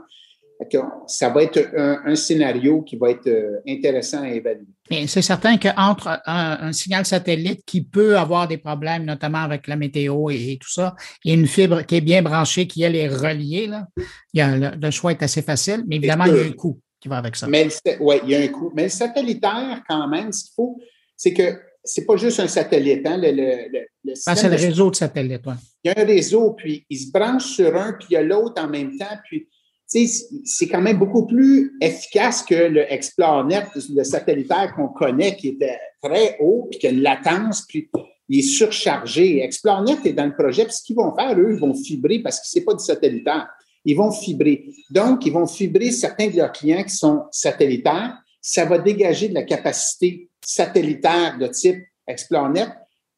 ça va être un, scénario qui va être euh, intéressant à évaluer. c'est certain qu'entre un, signal satellite qui peut avoir des problèmes, notamment avec la météo et, tout ça, et une fibre qui est bien branchée, qui elle est reliée, là, il y a, le, choix est assez facile, mais évidemment, il y a un coût qui va avec ça. Oui, il y a un coût. Mais le satellitaire, quand même, ce qu'il faut, c'est que c'est pas juste un satellite. Hein, le, ah, c'est le réseau de satellites. Il y a un réseau, puis il se branche sur un, puis il y a l'autre en même temps, puis c'est quand même beaucoup plus efficace que le ExploreNet, le satellitaire qu'on connaît, qui était très haut, puis qui a une latence, puis il est surchargé. ExploreNet est dans le projet, puis ce qu'ils vont faire, eux, ils vont fibrer parce que c'est pas du satellitaire. Ils vont fibrer. Donc, ils vont fibrer certains de leurs clients qui sont satellitaires. Ça va dégager de la capacité satellitaire de type ExploreNet.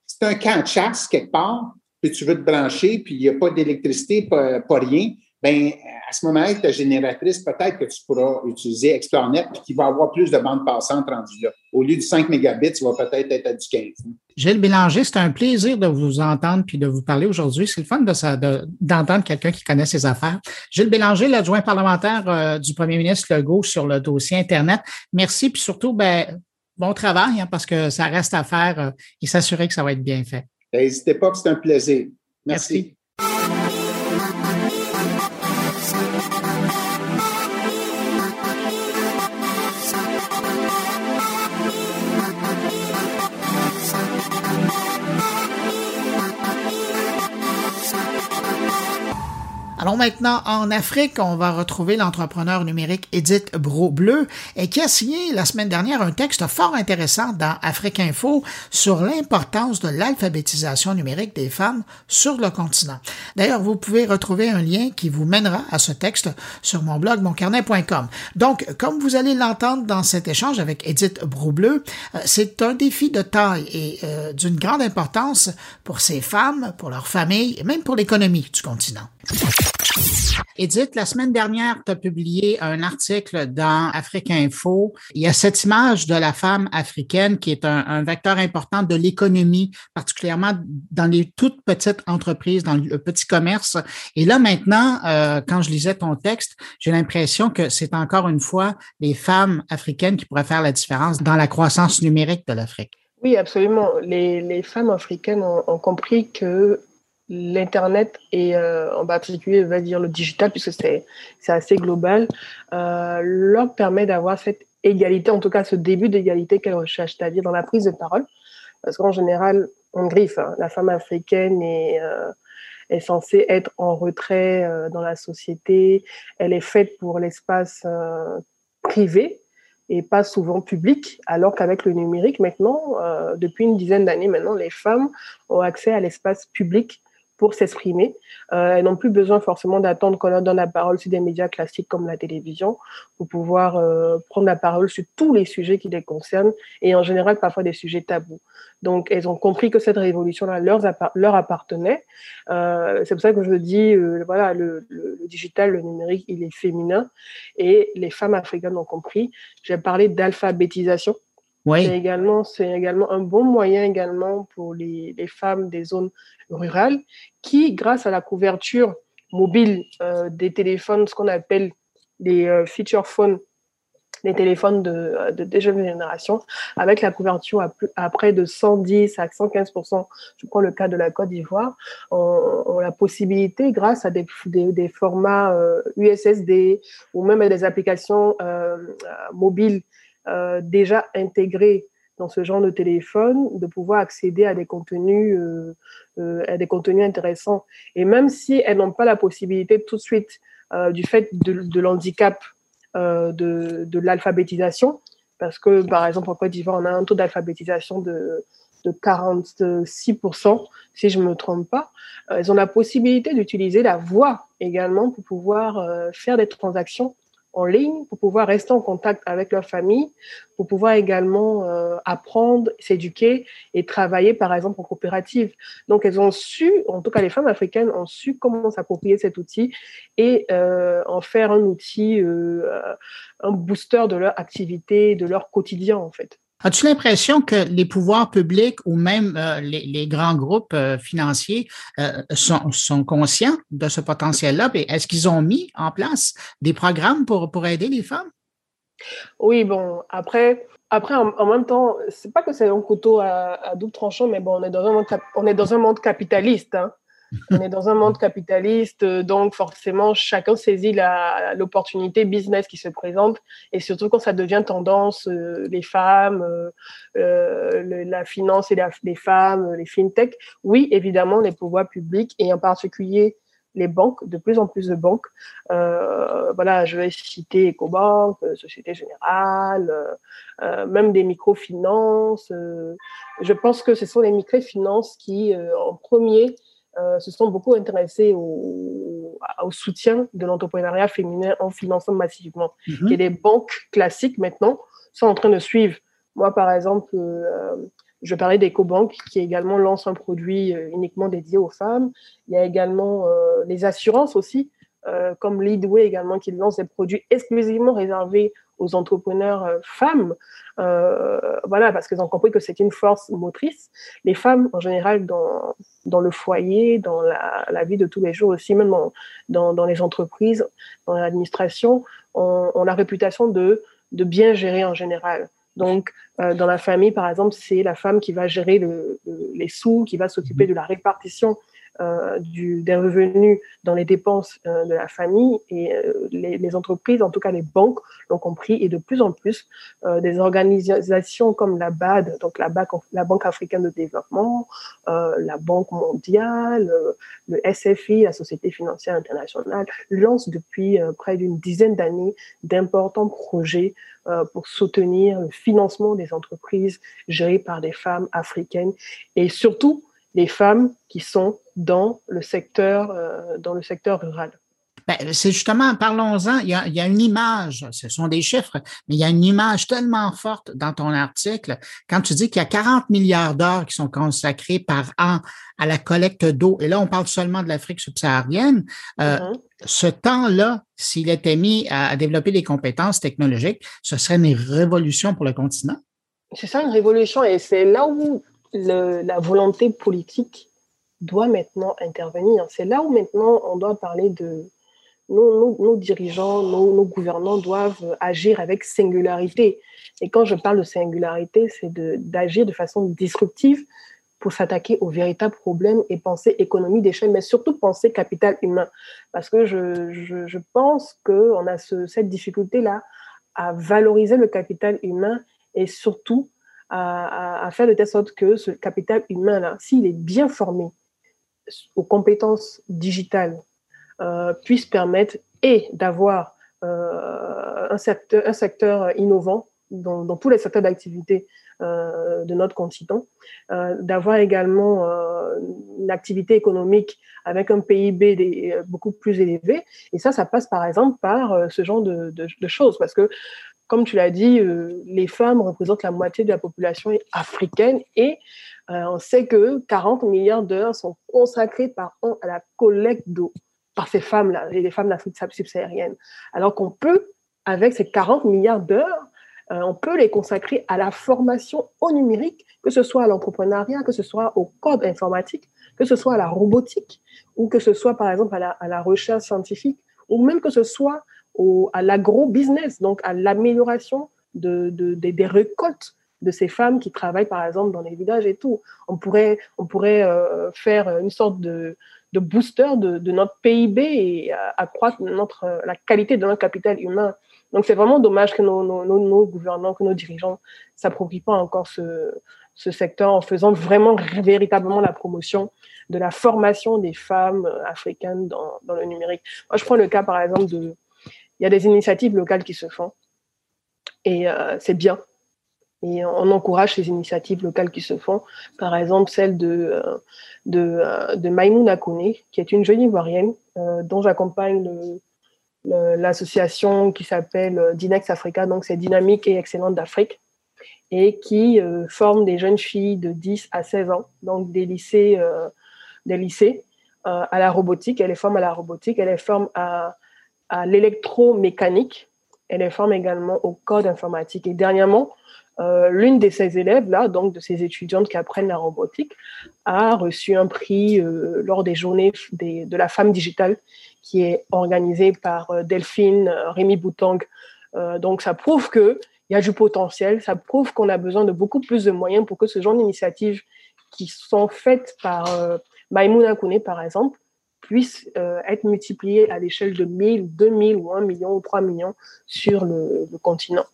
C'est un camp de chasse quelque part, puis tu veux te brancher, puis il n'y a pas d'électricité, pas rien ben à ce moment-là, ta génératrice, peut-être que tu pourras utiliser ExploreNet puis qui va avoir plus de bandes passantes rendues là. Au lieu de 5 mégabits, tu vas peut-être être à du 15. Gilles Bélanger, c'est un plaisir de vous entendre puis de vous parler aujourd'hui. C'est le fun d'entendre quelqu'un qui connaît ses affaires. Gilles Bélanger, l'adjoint parlementaire euh, du premier ministre Legault sur le dossier Internet. Merci, puis surtout, ben, bon travail, hein, parce que ça reste à faire euh, et s'assurer que ça va être bien fait. N'hésitez pas, c'est un plaisir. Merci. Allons maintenant en Afrique. On va retrouver l'entrepreneur numérique Edith Bro-Bleu qui a signé la semaine dernière un texte fort intéressant dans Afrique Info sur l'importance de l'alphabétisation numérique des femmes sur le continent. D'ailleurs, vous pouvez retrouver un lien qui vous mènera à ce texte sur mon blog moncarnet.com. Donc, comme vous allez l'entendre dans cet échange avec Edith Broubleu, euh, c'est un défi de taille et euh, d'une grande importance pour ces femmes, pour leurs familles et même pour l'économie du continent. Edith, la semaine dernière, tu as publié un article dans Afrique Info. Il y a cette image de la femme africaine qui est un, vecteur important de l'économie, particulièrement dans les toutes petites entreprises, dans le petit commerce. Et là, maintenant, euh, quand je lisais ton texte, j'ai l'impression que c'est encore une fois les femmes africaines qui pourraient faire la différence dans la croissance numérique de l'Afrique. Oui, absolument. Les, femmes africaines ont compris que l'Internet et euh, en particulier, va dire le digital, puisque c'est assez global, euh, leur permet d'avoir cette égalité, en tout cas ce début d'égalité qu'elles recherchent, c'est-à-dire dans la prise de parole. Parce qu'en général, on griffe, hein. la femme africaine est, euh, est censée être en retrait dans la société, elle est faite pour l'espace privé et pas souvent public, alors qu'avec le numérique, maintenant, depuis une dizaine d'années maintenant, les femmes ont accès à l'espace public pour s'exprimer. Euh, elles n'ont plus besoin forcément d'attendre qu'on leur donne la parole sur des médias classiques comme la télévision pour pouvoir euh, prendre la parole sur tous les sujets qui les concernent et en général parfois des sujets tabous. Donc elles ont compris que cette révolution-là leur, leur appartenait. Euh, c'est pour ça que je dis, euh, voilà, le, le, le, digital, le numérique, il est féminin et les femmes africaines ont compris. J'ai parlé d'alphabétisation. C'est également, également un bon moyen également pour les, les, femmes des zones rurales qui, grâce à la couverture mobile euh, des téléphones, ce qu'on appelle les euh, feature phones, les téléphones de, de, des jeunes générations, avec la couverture à, près de 110 à 115% je prends le cas de la Côte d'Ivoire, ont, la possibilité, grâce à des, des, formats euh, USSD ou même à des applications euh, mobiles euh, déjà intégrés dans ce genre de téléphone, de pouvoir accéder à des contenus, euh, euh, à des contenus intéressants. Et même si elles n'ont pas la possibilité tout de suite, du fait de, l'handicap de, l'alphabétisation, parce que par exemple en Côte d'Ivoire, on a un taux d'alphabétisation de 46%, si je ne me trompe pas, elles ont la possibilité d'utiliser la voix également pour pouvoir faire des transactions en ligne pour pouvoir rester en contact avec leur famille, pour pouvoir également euh, apprendre, s'éduquer et travailler, par exemple, en coopérative. Donc, elles ont su, en tout cas les femmes africaines ont su comment s'approprier cet outil et euh, en faire un outil, euh, un booster de leur activité, de leur quotidien, en fait. As-tu l'impression que les pouvoirs publics ou même euh, les, grands groupes euh, financiers euh, sont, conscients de ce potentiel-là? Est-ce qu'ils ont mis en place des programmes pour, pour aider les femmes? Oui, bon, après, après en, même temps, c'est pas que c'est un couteau à, à, double tranchant, mais bon, on est dans un monde, on est dans un monde capitaliste. Hein. On est dans un monde capitaliste, donc forcément, chacun saisit l'opportunité business qui se présente. Et surtout quand ça devient tendance, euh, les femmes, euh, euh, la finance et les femmes, les fintech, oui, évidemment, les pouvoirs publics et en particulier les banques, de plus en plus de banques. Euh, voilà, je vais citer EcoBank, Société Générale, euh, même des microfinances. je pense que ce sont les microfinances qui, en premier, euh, se sont beaucoup intéressés au, au soutien de l'entrepreneuriat féminin en finançant massivement. Mm-hmm. Et les banques classiques maintenant sont en train de suivre. Moi, par exemple, euh, je parlais d'EcoBank qui également lance un produit euh, uniquement dédié aux femmes. Il y a également les assurances aussi, euh, comme Leadway également qui lance des produits exclusivement réservés aux entrepreneurs euh, femmes, euh, voilà, parce qu'elles ont compris que c'est une force motrice. Les femmes, en général, dans, dans le foyer, dans la, la vie de tous les jours aussi, même dans, dans, dans les entreprises, dans l'administration, ont, ont la réputation de, de bien gérer en général. Donc, euh, dans la famille, par exemple, c'est la femme qui va gérer le, le, les sous, qui va s'occuper de la répartition du, des revenus dans les dépenses euh, de la famille et les, les, entreprises, en tout cas les banques, l'ont compris et de plus en plus des organisations comme la BAD, donc la, BAC, la Banque africaine de développement, la Banque mondiale, le SFI, la Société financière internationale, lancent depuis près d'une dizaine d'années d'importants projets pour soutenir le financement des entreprises gérées par des femmes africaines et surtout les femmes qui sont dans le secteur, euh, dans le secteur rural. Ben, c'est justement, parlons-en, il, il, y a une image, ce sont des chiffres, mais il y a une image tellement forte dans ton article quand tu dis qu'il y a 40 milliards d'heures qui sont consacrés par an à la collecte d'eau, et là on parle seulement de l'Afrique subsaharienne, euh, mm-hmm. ce temps-là, s'il était mis à, développer des compétences technologiques, ce serait une révolution pour le continent? C'est ça, une révolution, et c'est là où la volonté politique doit maintenant intervenir. C'est là où maintenant on doit parler de nos, dirigeants, nos, nos, gouvernants doivent agir avec singularité. Et quand je parle de singularité, c'est d'agir de, façon disruptive pour s'attaquer aux véritables problèmes et penser économie d'échelle, mais surtout penser capital humain. Parce que je, je, pense qu'on a ce, cette difficulté-là à valoriser le capital humain et surtout à, faire de telle sorte que ce capital humain-là, s'il est bien formé aux compétences digitales, euh, puisse permettre et d'avoir euh, un, secteur, innovant dans, tous les secteurs d'activité euh, de notre continent, d'avoir également une activité économique avec un PIB beaucoup plus élevé. Et ça, ça passe par exemple par ce genre de, de choses, parce que comme tu l'as dit, euh, les femmes représentent la moitié de la population africaine et euh, on sait que 40 milliards d'heures sont consacrées par an à la collecte d'eau par ces femmes-là, les femmes d'Afrique subsaharienne. Alors qu'on peut, avec ces 40 milliards d'heures, euh, on peut les consacrer à la formation au numérique, que ce soit à l'entrepreneuriat, que ce soit au code informatique, que ce soit à la robotique, ou que ce soit par exemple à la, à la recherche scientifique, ou même que ce soit au, à l'agro-business, donc à l'amélioration de, de, des récoltes de ces femmes qui travaillent par exemple dans les villages et tout. On pourrait, on pourrait euh, faire une sorte de, booster de, notre PIB et accroître notre, la qualité de notre capital humain. Donc c'est vraiment dommage que nos, gouvernants, que nos dirigeants s'approprient pas encore ce, ce secteur en faisant vraiment véritablement la promotion de la formation des femmes africaines dans, dans le numérique. Moi, je prends le cas par exemple de, il y a des initiatives locales qui se font. Et euh, c'est bien. Et on encourage ces initiatives locales qui se font. Par exemple, celle de, euh, de, euh, de qui est une jeune Ivoirienne dont j'accompagne l'association qui s'appelle Dinex Africa, donc c'est Dynamique et Excellente d'Afrique, et qui forme des jeunes filles de 10 à 16 ans, donc des lycées, des lycées à la robotique. Elle les forme à la robotique, elle les forme à à l'électromécanique. Elle est forme également au code informatique. Et dernièrement, euh, l'une de ces élèves-là, donc de ces étudiantes qui apprennent la robotique, a reçu un prix euh, lors des journées des, de la femme digitale qui est organisée par euh, Delphine Rémi Boutang. Donc ça prouve que il y a du potentiel, ça prouve qu'on a besoin de beaucoup plus de moyens pour que ce genre d'initiatives qui sont faites par Maïmouna Kouné, par exemple, puisse euh, être multiplié à l'échelle de 1000, 2000 ou 1 million ou 3 millions sur le, le continent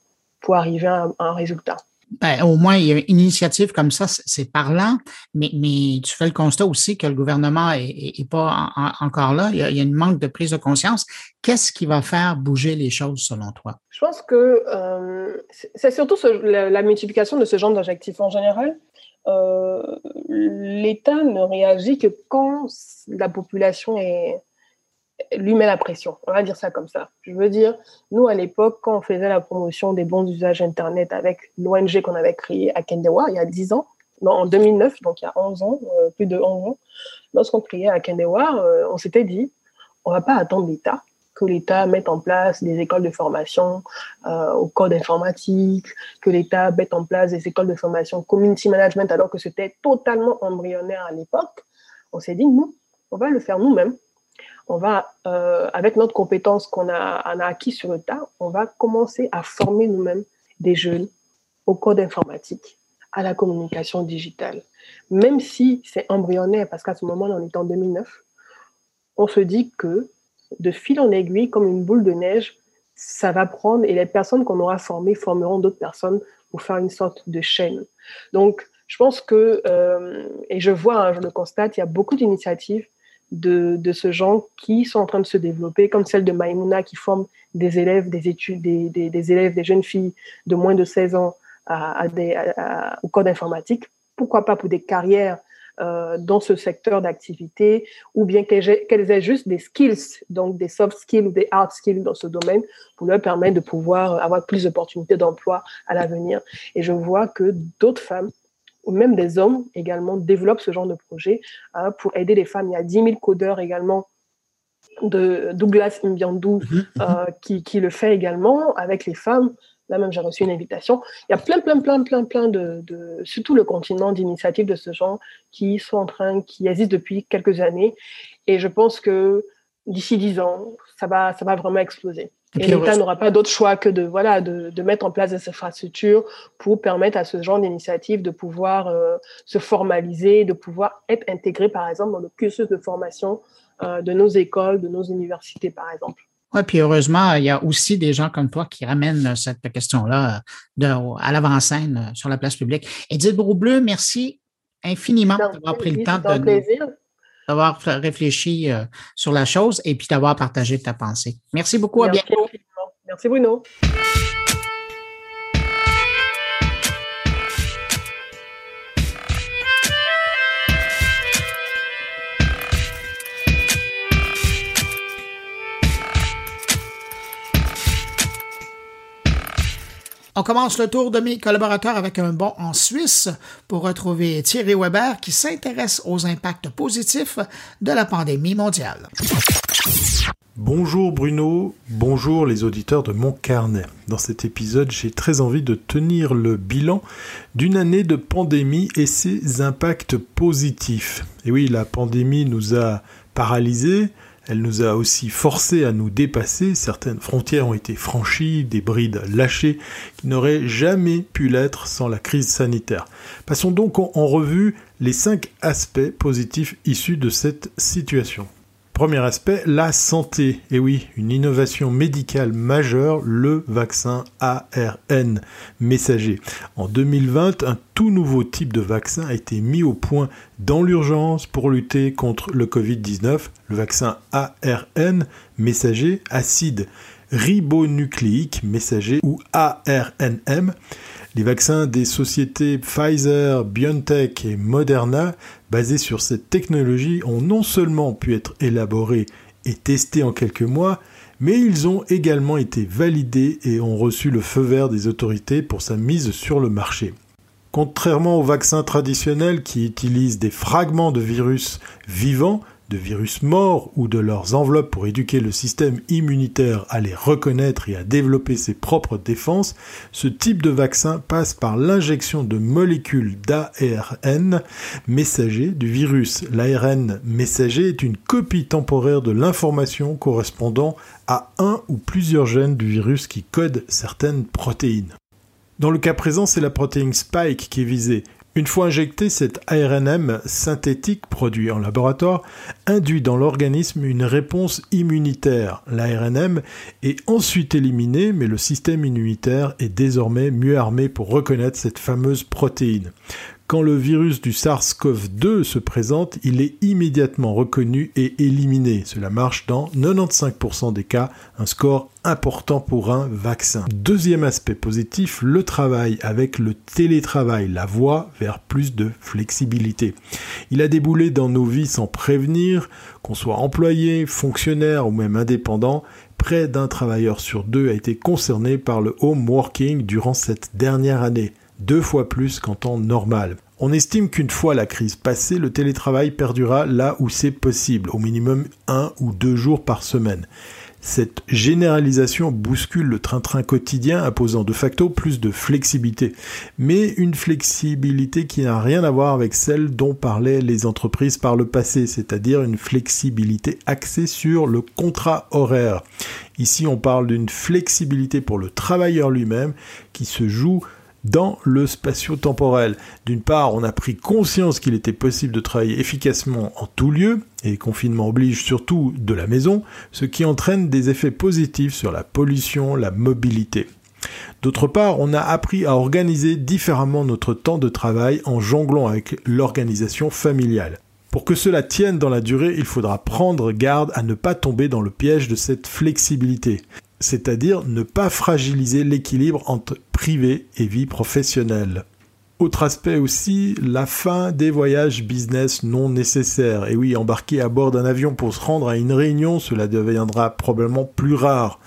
pour arriver à un, à un résultat. Ben, au moins, il y a une initiative comme ça, c'est parlant, mais, mais tu fais le constat aussi que le gouvernement est, est, pas en, en, encore là. Il y, a, il y a une manque de prise de conscience. Qu'est-ce qui va faire bouger les choses selon toi? Je pense que euh, c'est surtout ce, la, la, multiplication de ce genre d'objectifs en général. Euh, l'État ne réagit que quand la population est, lui met la pression. On va dire ça comme ça. Je veux dire, nous, à l'époque, quand on faisait la promotion des bons usages Internet avec l'ONG qu'on avait créée à Kendewa il y a 10 ans, non, en 2009, donc il y a 11 ans, euh, plus de 11 ans, lorsqu'on créait à Kendewa, euh, on s'était dit, on va pas attendre l'État que l'État mette en place des écoles de formation euh, au code informatique, que l'État mette en place des écoles de formation community management, alors que c'était totalement embryonnaire à l'époque. On s'est dit, nous, on va le faire nous-mêmes. On va, euh, avec notre compétence qu'on a, on a acquis sur le tas, on va commencer à former nous-mêmes des jeunes au code informatique, à la communication digitale. Même si c'est embryonnaire, parce qu'à ce moment-là, on est en 2009, on se dit que de fil en aiguille, comme une boule de neige, ça va prendre et les personnes qu'on aura formées formeront d'autres personnes pour faire une sorte de chaîne. Donc, je pense que, euh, et je vois, hein, je le constate, il y a beaucoup d'initiatives de, de, ce genre qui sont en train de se développer, comme celle de Maïmouna qui forme des élèves, des études, des, des, élèves, des jeunes filles de moins de 16 ans à, des, au code informatique. Pourquoi pas pour des carrières euh, dans ce secteur d'activité ou bien qu'elles aient juste des skills, donc des soft skills ou des hard skills dans ce domaine pour leur permettre de pouvoir avoir plus d'opportunités d'emploi à l'avenir. Et je vois que d'autres femmes ou même des hommes également développent ce genre de projet euh, pour aider les femmes. Il y a 10 000 codeurs également de Douglas Mbiandou mhm. euh, qui, qui, le fait également avec les femmes Là même, j'ai reçu une invitation. Il y a plein, plein, plein, plein, plein de, de surtout le continent d'initiatives de ce genre qui sont en train, qui existent depuis quelques années. Et je pense que d'ici dix ans, ça va, ça va vraiment exploser. Et, l'État n'aura pas d'autre choix que de, voilà, de, de, mettre en place des infrastructures pour permettre à ce genre d'initiative de pouvoir euh, se formaliser, de pouvoir être intégré, par exemple, dans le cursus de formation euh, de nos écoles, de nos universités, par exemple. Oui, puis heureusement, il y a aussi des gens comme toi qui ramènent cette question-là à l'avant-scène euh, sur la place publique. Edith Broubleu, merci infiniment d'avoir pris le temps d'avoir réfléchi euh, sur la chose et puis d'avoir partagé ta pensée. Merci beaucoup. à bientôt. Merci Bruno. On commence le tour de mes collaborateurs avec un bond en Suisse pour retrouver Thierry Weber qui s'intéresse aux impacts positifs de la pandémie mondiale. Bonjour Bruno, bonjour les auditeurs de mon carnet. Dans cet épisode, j'ai très envie de tenir le bilan d'une année de pandémie et ses impacts positifs. Et oui, la pandémie nous a paralysés, elle nous a aussi forcé à nous dépasser, certaines frontières ont été franchies, des brides lâchées, qui n'auraient jamais pu l'être sans la crise sanitaire. Passons donc en revue les cinq aspects positifs issus de cette situation. Premier aspect, la santé. Et oui, une innovation médicale majeure, le vaccin ARN messager. En 2020, un tout nouveau type de vaccin a été mis au point dans l'urgence pour lutter contre le Covid-19, le vaccin ARN messager acide ribonucléique messager ou ARNM. Les vaccins des sociétés Pfizer, BioNTech et Moderna, basés sur cette technologie, ont non seulement pu être élaborés et testés en quelques mois, mais ils ont également été validés et ont reçu le feu vert des autorités pour sa mise sur le marché. Contrairement aux vaccins traditionnels qui utilisent des fragments de virus vivants, virus morts ou de leurs enveloppes pour éduquer le système immunitaire à les reconnaître et à développer ses propres défenses, ce type de vaccin passe par l'injection de molécules d'ARN messager du virus. L'ARN messager est une copie temporaire de l'information correspondant à un ou plusieurs gènes du virus qui codent certaines protéines. Dans le cas présent, c'est la protéine spike qui est visée, une fois injecté, cet ARNM synthétique produit en laboratoire induit dans l'organisme une réponse immunitaire. L'ARNM est ensuite éliminé, mais le système immunitaire est désormais mieux armé pour reconnaître cette fameuse protéine. Quand le virus du SARS-CoV-2 se présente, il est immédiatement reconnu et éliminé. Cela marche dans 95% des cas, un score important pour un vaccin. Deuxième aspect positif, le travail avec le télétravail, la voie vers plus de flexibilité. Il a déboulé dans nos vies sans prévenir, qu'on soit employé, fonctionnaire ou même indépendant, près d'un travailleur sur deux a été concerné par le home working durant cette dernière année deux fois plus qu'en temps normal. On estime qu'une fois la crise passée, le télétravail perdura là où c'est possible, au minimum un ou deux jours par semaine. Cette généralisation bouscule le train-train quotidien, imposant de facto plus de flexibilité. Mais une flexibilité qui n'a rien à voir avec celle dont parlaient les entreprises par le passé, c'est-à-dire une flexibilité axée sur le contrat horaire. Ici, on parle d'une flexibilité pour le travailleur lui-même qui se joue dans le spatio-temporel. D'une part, on a pris conscience qu'il était possible de travailler efficacement en tout lieu, et confinement oblige surtout de la maison, ce qui entraîne des effets positifs sur la pollution, la mobilité. D'autre part, on a appris à organiser différemment notre temps de travail en jonglant avec l'organisation familiale. Pour que cela tienne dans la durée, il faudra prendre garde à ne pas tomber dans le piège de cette flexibilité, c'est-à-dire ne pas fragiliser l'équilibre entre privé et vie professionnelle. Autre aspect aussi, la fin des voyages business non nécessaires. Et oui, embarquer à bord d'un avion pour se rendre à une réunion, cela deviendra probablement plus rare.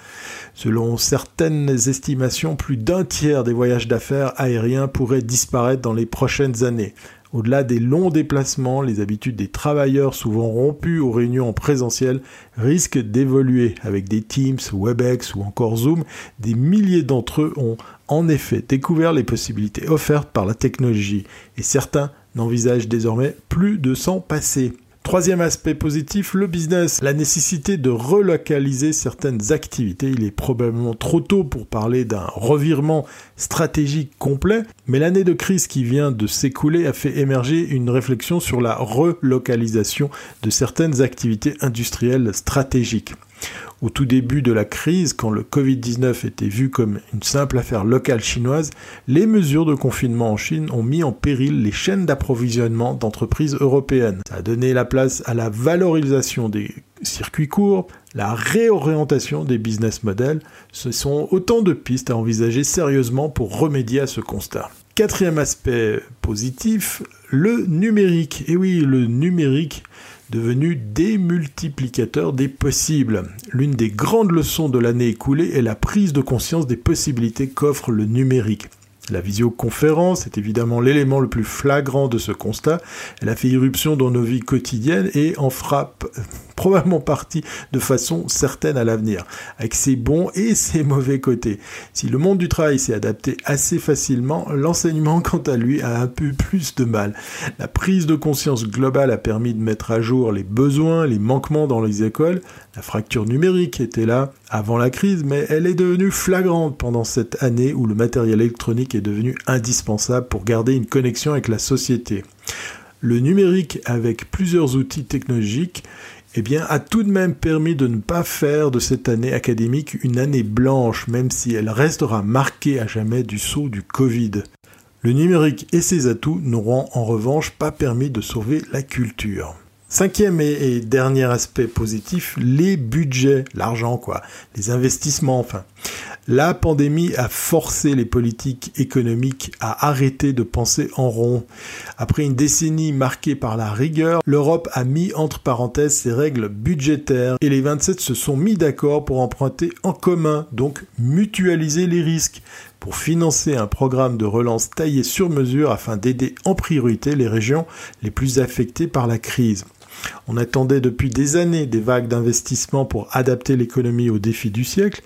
Selon certaines estimations, plus d'un tiers des voyages d'affaires aériens pourraient disparaître dans les prochaines années. Au-delà des longs déplacements, les habitudes des travailleurs, souvent rompus aux réunions en présentiel, risquent d'évoluer. Avec des Teams, WebEx ou encore Zoom, des milliers d'entre eux ont en effet découvert les possibilités offertes par la technologie et certains n'envisagent désormais plus de s'en passer. Troisième aspect positif, le business. La nécessité de relocaliser certaines activités. Il est probablement trop tôt pour parler d'un revirement stratégique complet, mais l'année de crise qui vient de s'écouler a fait émerger une réflexion sur la relocalisation de certaines activités industrielles stratégiques. Au tout début de la crise, quand le Covid-19 était vu comme une simple affaire locale chinoise, les mesures de confinement en Chine ont mis en péril les chaînes d'approvisionnement d'entreprises européennes. Ça a donné la place à la valorisation des circuits courts, la réorientation des business models. Ce sont autant de pistes à envisager sérieusement pour remédier à ce constat. Quatrième aspect positif, le numérique. Et oui, le numérique devenu démultiplicateur des possibles. L'une des grandes leçons de l'année écoulée est la prise de conscience des possibilités qu'offre le numérique. La visioconférence est évidemment l'élément le plus flagrant de ce constat. Elle a fait irruption dans nos vies quotidiennes et en frappe probablement partie de façon certaine à l'avenir, avec ses bons et ses mauvais côtés. Si le monde du travail s'est adapté assez facilement, l'enseignement quant à lui a un peu plus de mal. La prise de conscience globale a permis de mettre à jour les besoins, les manquements dans les écoles. La fracture numérique était là avant la crise, mais elle est devenue flagrante pendant cette année où le matériel électronique est devenu indispensable pour garder une connexion avec la société. Le numérique avec plusieurs outils technologiques eh bien, a tout de même permis de ne pas faire de cette année académique une année blanche, même si elle restera marquée à jamais du saut du Covid. Le numérique et ses atouts n'auront en revanche pas permis de sauver la culture. Cinquième et, dernier aspect positif, les budgets, l'argent quoi, les investissements enfin. La pandémie a forcé les politiques économiques à arrêter de penser en rond. Après une décennie marquée par la rigueur, l'Europe a mis entre parenthèses ses règles budgétaires et les 27 se sont mis d'accord pour emprunter en commun, donc mutualiser les risques pour financer un programme de relance taillé sur mesure afin d'aider en priorité les régions les plus affectées par la crise. On attendait depuis des années des vagues d'investissement pour adapter l'économie aux défis du siècle.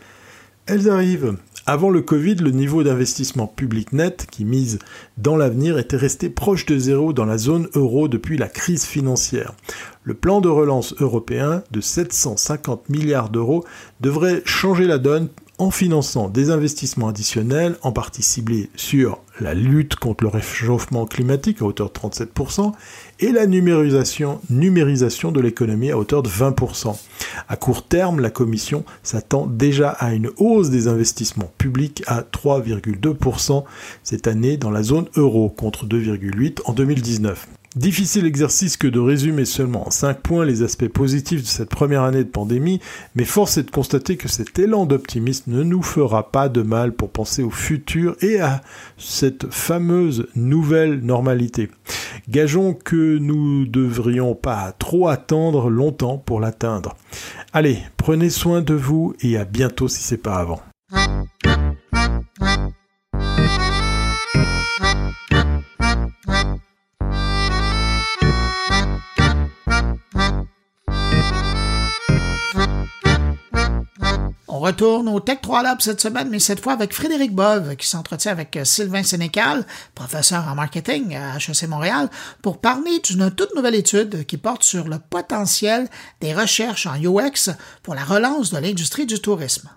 Elles arrivent. Avant le Covid, le niveau d'investissement public net qui mise dans l'avenir était resté proche de zéro dans la zone euro depuis la crise financière. Le plan de relance européen de 750 milliards d'euros devrait changer la donne en finançant des investissements additionnels, en partie ciblés sur la lutte contre le réchauffement climatique à hauteur de 37%, et la numérisation, de l'économie à hauteur de 20%. À court terme, la Commission s'attend déjà à une hausse des investissements publics à 3,2% cette année dans la zone euro contre 2,8% en 2019. Difficile exercice que de résumer seulement en 5 points les aspects positifs de cette première année de pandémie, mais force est de constater que cet élan d'optimisme ne nous fera pas de mal pour penser au futur et à cette fameuse nouvelle normalité. Gageons que nous ne devrions pas trop attendre longtemps pour l'atteindre. Allez, prenez soin de vous et à bientôt si c'est pas avant. Retourne au Tech 3 Lab cette semaine, mais cette fois avec Frédéric Bove, qui s'entretient avec euh, Sylvain Sénécal, professeur en marketing à HEC Montréal, pour parler d'une toute nouvelle étude qui porte sur le potentiel des recherches en UX pour la relance de l'industrie du tourisme.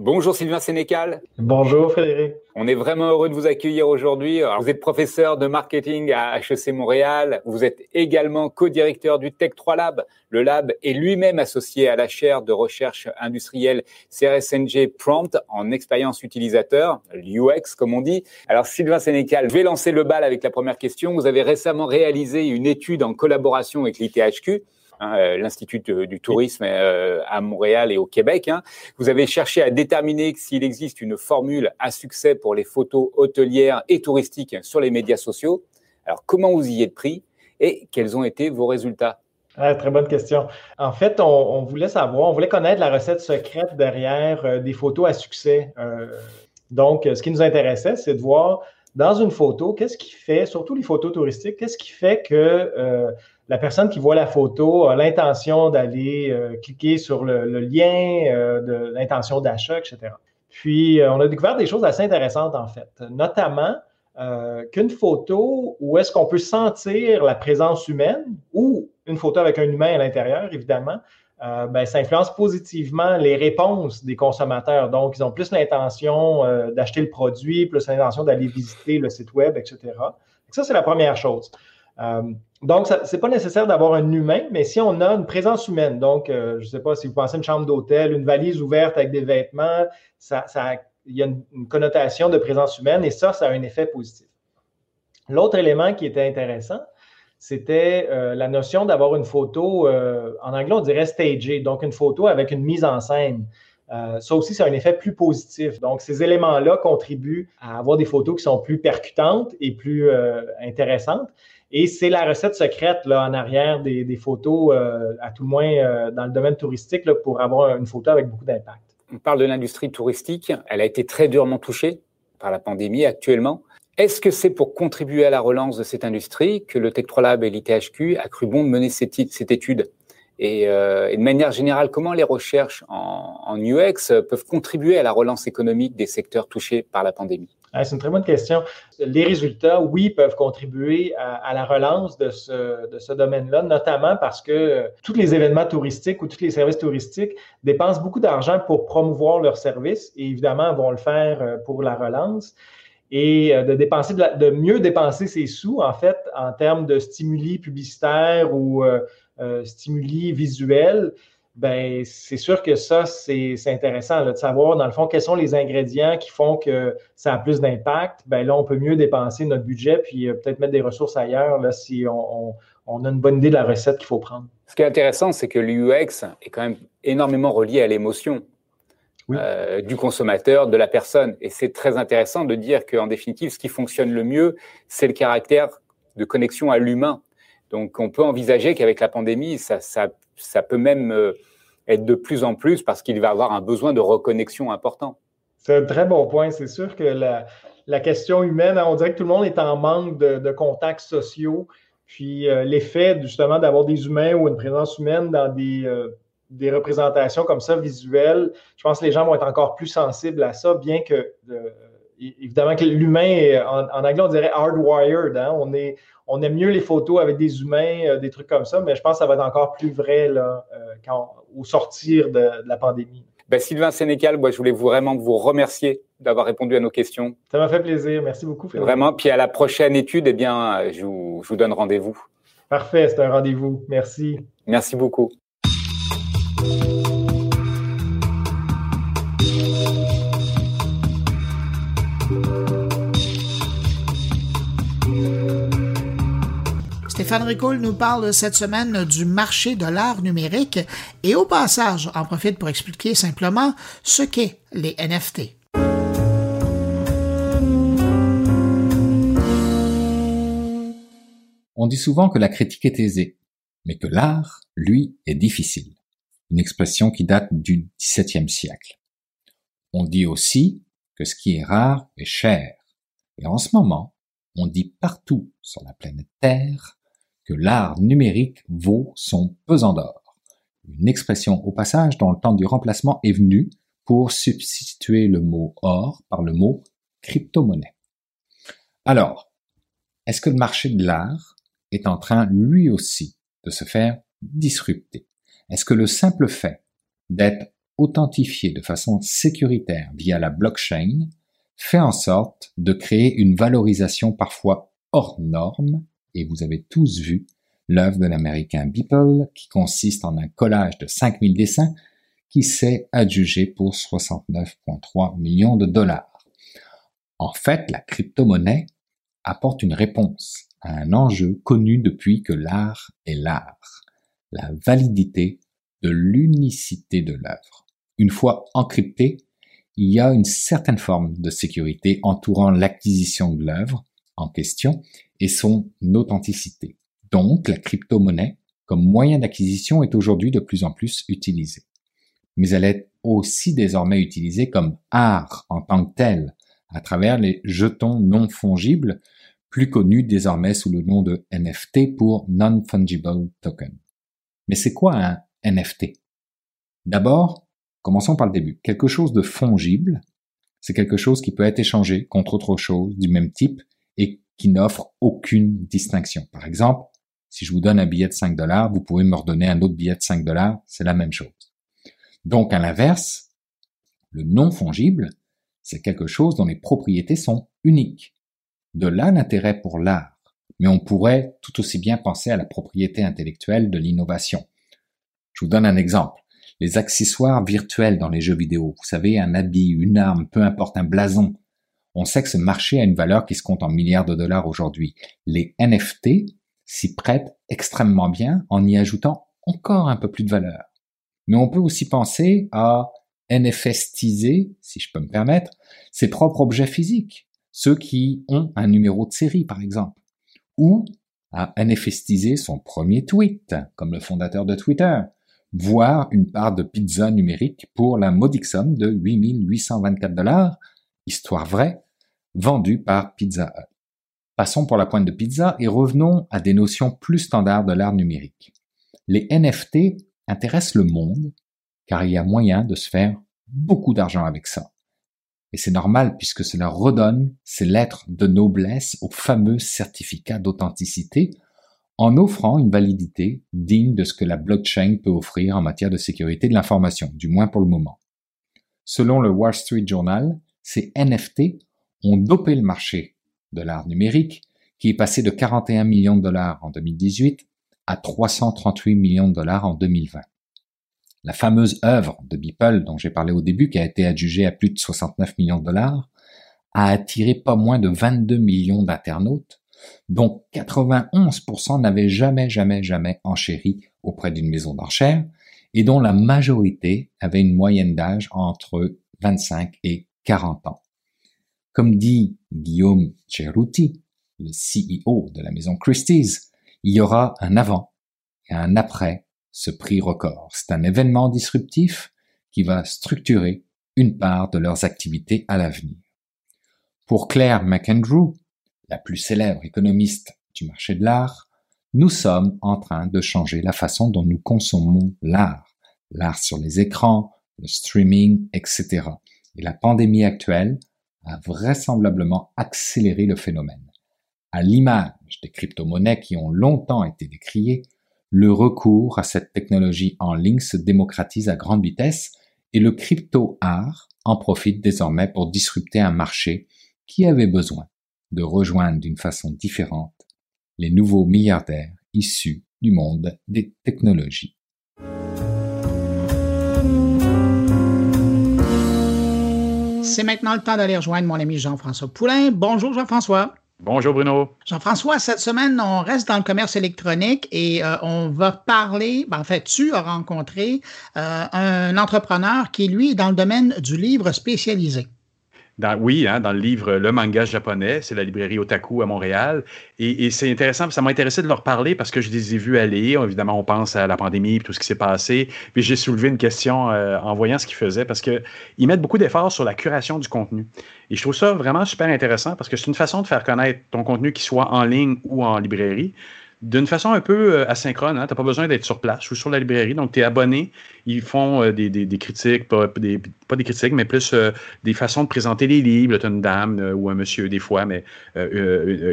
Bonjour Sylvain Sénécal. Bonjour Frédéric. On est vraiment heureux de vous accueillir aujourd'hui. Vous êtes professeur de marketing à HEC Montréal. Vous êtes également co-directeur du Tech 3 Lab. Le lab est lui-même associé à la chaire de recherche industrielle CRSNG Prompt en expérience utilisateur, l'UX comme on dit. Alors Sylvain Sénécal, je vais lancer le bal avec la première question. Vous avez récemment réalisé une étude en collaboration avec l'ITHQ Hein, euh, l'Institut du tourisme euh, à Montréal et au Québec. Hein. Vous avez cherché à déterminer s'il existe une formule à succès pour les photos hôtelières et touristiques sur les médias sociaux. Alors, comment vous y êtes pris et quels ont été vos résultats? Ah, très bonne question. En fait, on, voulait savoir, on voulait connaître la recette secrète derrière euh, des photos à succès. donc, ce qui nous intéressait, c'est de voir dans une photo, qu'est-ce qui fait, surtout les photos touristiques, qu'est-ce qui fait que la personne qui voit la photo a l'intention d'aller euh, cliquer sur le, lien, euh, de l'intention d'achat, etc. Puis, euh, on a découvert des choses assez intéressantes, en fait, notamment qu'une photo où est-ce qu'on peut sentir la présence humaine ou une photo avec un humain à l'intérieur, évidemment, ben, ça influence positivement les réponses des consommateurs. Donc, ils ont plus l'intention d'acheter le produit, plus l'intention d'aller visiter le site web, etc. ça, c'est la première chose. Euh, donc, ce n'est pas nécessaire d'avoir un humain, mais si on a une présence humaine, donc, euh, je ne sais pas si vous pensez à une chambre d'hôtel, une valise ouverte avec des vêtements, ça, il y a une, connotation de présence humaine et ça, ça a un effet positif. L'autre élément qui était intéressant, c'était euh, la notion d'avoir une photo, en anglais on dirait staged, donc une photo avec une mise en scène. ça aussi, c'est un effet plus positif. Donc, ces éléments-là contribuent à avoir des photos qui sont plus percutantes et plus intéressantes. Et c'est la recette secrète là, en arrière des, photos, euh, à tout le moins euh, dans le domaine touristique, là, pour avoir une photo avec beaucoup d'impact. On parle de l'industrie touristique. Elle a été très durement touchée par la pandémie actuellement. Est-ce que c'est pour contribuer à la relance de cette industrie que le Tech3 Lab et l'ITHQ a cru bon de mener cette, étude? Euh, et, de manière générale, comment les recherches en, en UX peuvent contribuer à la relance économique des secteurs touchés par la pandémie? C'est une très bonne question. Les résultats, oui, peuvent contribuer à, la relance de ce, domaine-là, notamment parce que tous les événements touristiques ou tous les services touristiques dépensent beaucoup d'argent pour promouvoir leurs services et évidemment vont le faire euh, pour la relance et euh, de dépenser de, mieux dépenser ses sous en fait en termes de stimuli publicitaires ou euh, stimuli visuels ben c'est sûr que ça, c'est intéressant de savoir, dans le fond, quels sont les ingrédients qui font que ça a plus d'impact. Ben là, on peut mieux dépenser notre budget puis euh, peut-être mettre des ressources ailleurs là, si on, a une bonne idée de la recette qu'il faut prendre. Ce qui est intéressant, c'est que l'UX est quand même énormément relié à l'émotion. Euh, du consommateur, de la personne. Et c'est très intéressant de dire qu'en définitive, ce qui fonctionne le mieux, c'est le caractère de connexion à l'humain. Donc, on peut envisager qu'avec la pandémie, ça, ça, ça peut même euh, être de plus en plus parce qu'il va avoir un besoin de reconnexion important. C'est un très bon point. C'est sûr que la, question humaine, on dirait que tout le monde est en manque de, contacts sociaux. Puis euh, l'effet justement d'avoir des humains ou une présence humaine dans euh, des représentations comme ça visuelles, je pense que les gens vont être encore plus sensibles à ça, bien que évidemment que l'humain, en, en, anglais, on dirait hardwired. Hein? On, est, on aime mieux les photos avec des humains, euh, des trucs comme ça, mais je pense que ça va être encore plus vrai là, euh, quand, au sortir de, la pandémie. Ben, Sylvain Sénécal, moi, je voulais vraiment vous remercier d'avoir répondu à nos questions. Ça m'a fait plaisir. Merci beaucoup. Frédéric. Vraiment. Puis à la prochaine étude, eh bien, je vous, je vous donne rendez-vous. Parfait, c'est un rendez-vous. Merci. Merci beaucoup. Stéphane Ricoul nous parle cette semaine du marché de l'art numérique et au passage en profite pour expliquer simplement ce qu'est les NFT. On dit souvent que la critique est aisée, mais que l'art, lui, est difficile. Une expression qui date du XVIIe siècle. On dit aussi que ce qui est rare est cher. Et en ce moment, on dit partout sur la planète Terre que l'art numérique vaut son pesant d'or. Une expression au passage dont le temps du remplacement est venu pour substituer le mot or par le mot crypto-monnaie. Alors, est-ce que le marché de l'art est en train lui aussi de se faire disrupter? Est-ce que le simple fait d'être authentifié de façon sécuritaire via la blockchain fait en sorte de créer une valorisation parfois hors norme, et vous avez tous vu l'œuvre de l'américain Beeple qui consiste en un collage de 5000 dessins qui s'est adjugé pour 69,3 millions de dollars. En fait, la crypto-monnaie apporte une réponse à un enjeu connu depuis que l'art est l'art, la validité de l'unicité de l'œuvre. Une fois encryptée, il y a une certaine forme de sécurité entourant l'acquisition de l'œuvre en question et son authenticité. Donc, la crypto-monnaie comme moyen d'acquisition est aujourd'hui de plus en plus utilisée. Mais elle est aussi désormais utilisée comme art en tant que tel, à travers les jetons non fongibles, plus connus désormais sous le nom de NFT pour Non-Fungible Token. Mais c'est quoi un NFT D'abord, commençons par le début. Quelque chose de fongible, c'est quelque chose qui peut être échangé contre autre chose du même type et qui n'offre aucune distinction. Par exemple, si je vous donne un billet de 5 dollars, vous pouvez me redonner un autre billet de 5 dollars, c'est la même chose. Donc, à l'inverse, le non fongible, c'est quelque chose dont les propriétés sont uniques. De là l'intérêt pour l'art. Mais on pourrait tout aussi bien penser à la propriété intellectuelle de l'innovation. Je vous donne un exemple. Les accessoires virtuels dans les jeux vidéo. Vous savez, un habit, une arme, peu importe un blason. On sait que ce marché a une valeur qui se compte en milliards de dollars aujourd'hui. Les NFT s'y prêtent extrêmement bien en y ajoutant encore un peu plus de valeur. Mais on peut aussi penser à NFStiser, si je peux me permettre, ses propres objets physiques, ceux qui ont un numéro de série par exemple, ou à NFStiser son premier tweet, comme le fondateur de Twitter, voire une part de pizza numérique pour la modique somme de 8824 dollars, histoire vraie, vendue par Pizza Hut. Passons pour la pointe de pizza et revenons à des notions plus standards de l'art numérique. Les NFT intéressent le monde car il y a moyen de se faire beaucoup d'argent avec ça. Et c'est normal puisque cela redonne ces lettres de noblesse au fameux certificat d'authenticité en offrant une validité digne de ce que la blockchain peut offrir en matière de sécurité de l'information, du moins pour le moment. Selon le Wall Street Journal, ces NFT ont dopé le marché de l'art numérique qui est passé de 41 millions de dollars en 2018 à 338 millions de dollars en 2020. La fameuse œuvre de Beeple dont j'ai parlé au début, qui a été adjugée à plus de 69 millions de dollars, a attiré pas moins de 22 millions d'internautes dont 91% n'avaient jamais, jamais, jamais enchéri auprès d'une maison d'enchères, et dont la majorité avait une moyenne d'âge entre 25 et 40 ans. Comme dit Guillaume Ceruti, le CEO de la maison Christie's, il y aura un avant et un après ce prix record. C'est un événement disruptif qui va structurer une part de leurs activités à l'avenir. Pour Claire McAndrew, la plus célèbre économiste du marché de l'art, nous sommes en train de changer la façon dont nous consommons l'art, l'art sur les écrans, le streaming, etc. Et la pandémie actuelle a vraisemblablement accéléré le phénomène. À l'image des crypto-monnaies qui ont longtemps été décriées, le recours à cette technologie en ligne se démocratise à grande vitesse et le crypto-art en profite désormais pour disrupter un marché qui avait besoin de rejoindre d'une façon différente les nouveaux milliardaires issus du monde des technologies. C'est maintenant le temps d'aller rejoindre mon ami Jean-François Poulain. Bonjour Jean-François. Bonjour Bruno. Jean-François, cette semaine, on reste dans le commerce électronique et euh, on va parler, ben, en fait, tu as rencontré euh, un entrepreneur qui, lui, est dans le domaine du livre spécialisé oui, hein, dans le livre Le manga japonais, c'est la librairie Otaku à Montréal. Et, c'est intéressant, ça m'a intéressé de leur parler parce que je les ai vus aller. Évidemment, on pense à la pandémie et tout ce qui s'est passé. Puis j'ai soulevé une question euh, en voyant ce qu'ils faisaient parce qu'ils mettent beaucoup d'efforts sur la curation du contenu. Et je trouve ça vraiment super intéressant parce que c'est une façon de faire connaître ton contenu, qu'il soit en ligne ou en librairie d'une façon un peu euh, asynchrone. Hein? Tu n'as pas besoin d'être sur place ou sur la librairie. Donc, tu es abonné. Ils font euh, des, des, critiques, pas des, critiques, mais plus euh, des façons de présenter les livres. Tu as une dame ou un monsieur, des fois, mais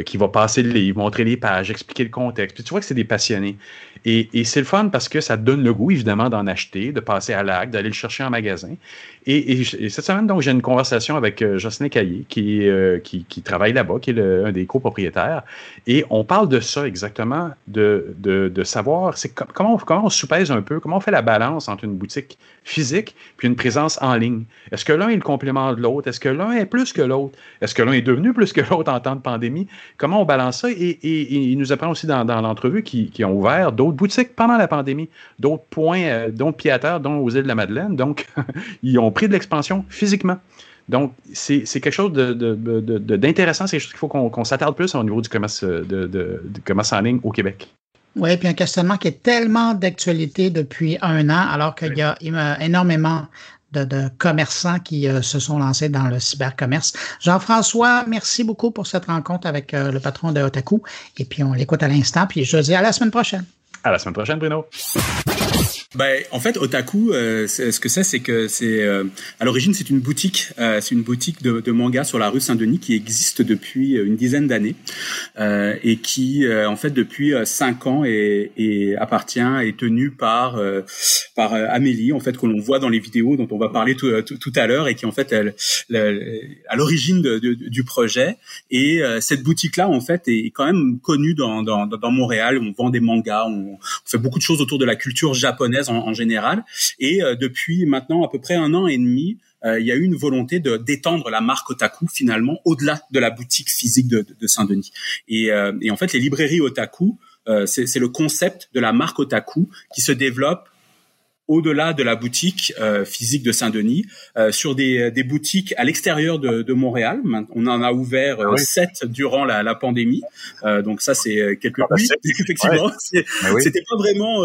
qui va passer le livre, montrer les pages, expliquer le contexte. Puis tu vois que c'est des passionnés. Et, et c'est le fun parce que ça donne le goût, évidemment, d'en acheter, de passer à l'acte, d'aller le chercher en magasin. Et, et, cette semaine, donc, j'ai une conversation avec Jocelyn Caillé, qui, qui, qui, travaille là-bas, qui est un des copropriétaires. Et on parle de ça exactement, de, savoir comment, comment on soupèse un peu, comment on fait la balance entre une boutique physique puis une présence en ligne. Est-ce que l'un est le complément de l'autre? Est-ce que l'un est plus que l'autre? Est-ce que l'un est devenu plus que l'autre en temps de pandémie? Comment on balance ça? Et, il nous apprend aussi dans, l'entrevue qu'ils qui ont ouvert d'autres boutiques pendant la pandémie, d'autres points, euh, d'autres pieds à terre, dont aux îles de la Madeleine. Donc, ils ont pris de l'expansion physiquement. Donc, c'est quelque chose d'intéressant, c'est quelque chose qu'il faut qu'on s'attarde plus au niveau du commerce, commerce en ligne au Québec. Oui, puis un questionnement qui est tellement d'actualité depuis un an, alors qu'il y a énormément de, commerçants qui euh, se sont lancés dans le cybercommerce. Jean-François, merci beaucoup pour cette rencontre avec euh, le patron de Otaku. Et puis, on l'écoute à l'instant. Puis, je dis à la semaine prochaine. À la semaine prochaine, Bruno. Ben, en fait, Otaku, euh, ce que c'est, c'est que c'est euh, à l'origine c'est une boutique, euh, c'est une boutique de, de, manga sur la rue Saint-Denis qui existe depuis une dizaine d'années et qui, en fait, depuis cinq ans est, est appartient est tenue par par Amélie, en fait, que l'on voit dans les vidéos dont on va parler tout, tout, à l'heure et qui en fait elle, à l'origine du projet. Et cette boutique-là, en fait, est quand même connue dans, dans, dans Montréal. On vend des mangas, on fait beaucoup de choses autour de la culture japonaise en, général. Et euh, depuis maintenant à peu près un an et demi, euh, il y a eu une volonté de d'étendre la marque Otaku finalement au-delà de la boutique physique de, de, Saint-Denis. Et, euh, et, en fait, les librairies Otaku, c'est le concept de la marque Otaku qui se développe au-delà de la boutique euh, physique de Saint-Denis, euh, sur des, des, boutiques à l'extérieur de, de, Montréal. On en a ouvert euh, ah sept durant la, la pandémie, euh, donc ça c'est quelque chose. Ah bah effectivement, ah c'était pas vraiment,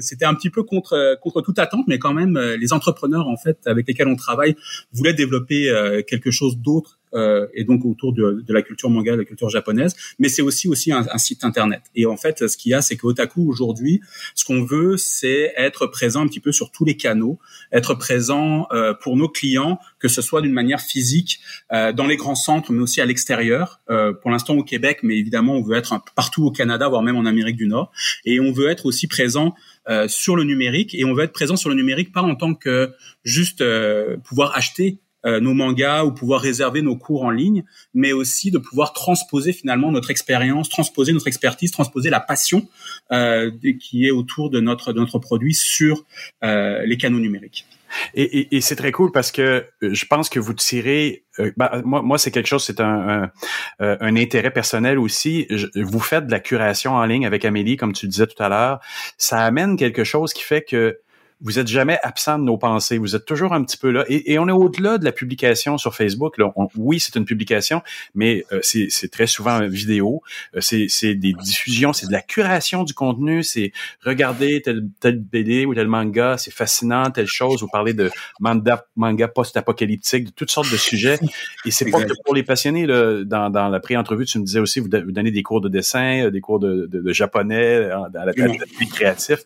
c'était un petit peu contre contre toute attente, mais quand même les entrepreneurs en fait avec lesquels on travaille voulaient développer quelque chose d'autre euh, et donc autour de, de, la culture manga, de la culture japonaise, mais c'est aussi aussi un, un, site internet. Et en fait, ce qu'il y a, c'est qu'Otaku aujourd'hui, ce qu'on veut, c'est être présent un petit peu sur tous les canaux, être présent euh, pour nos clients, que ce soit d'une manière physique euh, dans les grands centres, mais aussi à l'extérieur. Euh, pour l'instant au Québec, mais évidemment, on veut être partout au Canada, voire même en Amérique du Nord, et on veut être aussi présent euh, sur le numérique et on veut être présent sur le numérique pas en tant que juste euh, pouvoir acheter euh, nos mangas ou pouvoir réserver nos cours en ligne, mais aussi de pouvoir transposer finalement notre expérience, transposer notre expertise, transposer la passion euh, qui est autour de notre de notre produit sur euh, les canaux numériques. Et, et, et c'est très cool parce que je pense que vous tirez. Euh, bah, moi, moi c'est quelque chose, c'est un, un, un, intérêt personnel aussi. Vous faites de la curation en ligne avec Amélie, comme tu disais tout à l'heure. Ça amène quelque chose qui fait que vous êtes jamais absent de nos pensées. Vous êtes toujours un petit peu là. Et, et on est au-delà de la publication sur Facebook. Là. oui, c'est une publication, mais euh, c'est très souvent une vidéo. Euh, c'est des diffusions, c'est de la curation du contenu. C'est regarder tel, tel BD ou tel manga, c'est fascinant, telle chose. Vous parlez de manga, manga post-apocalyptique, de toutes sortes de sujets. Et c'est pas que pour les passionnés. Là, dans, dans la pré-entrevue, tu me disais aussi, vous, vous donnez des cours de dessin, euh, des cours de, de, de japonais dans la vie créatif.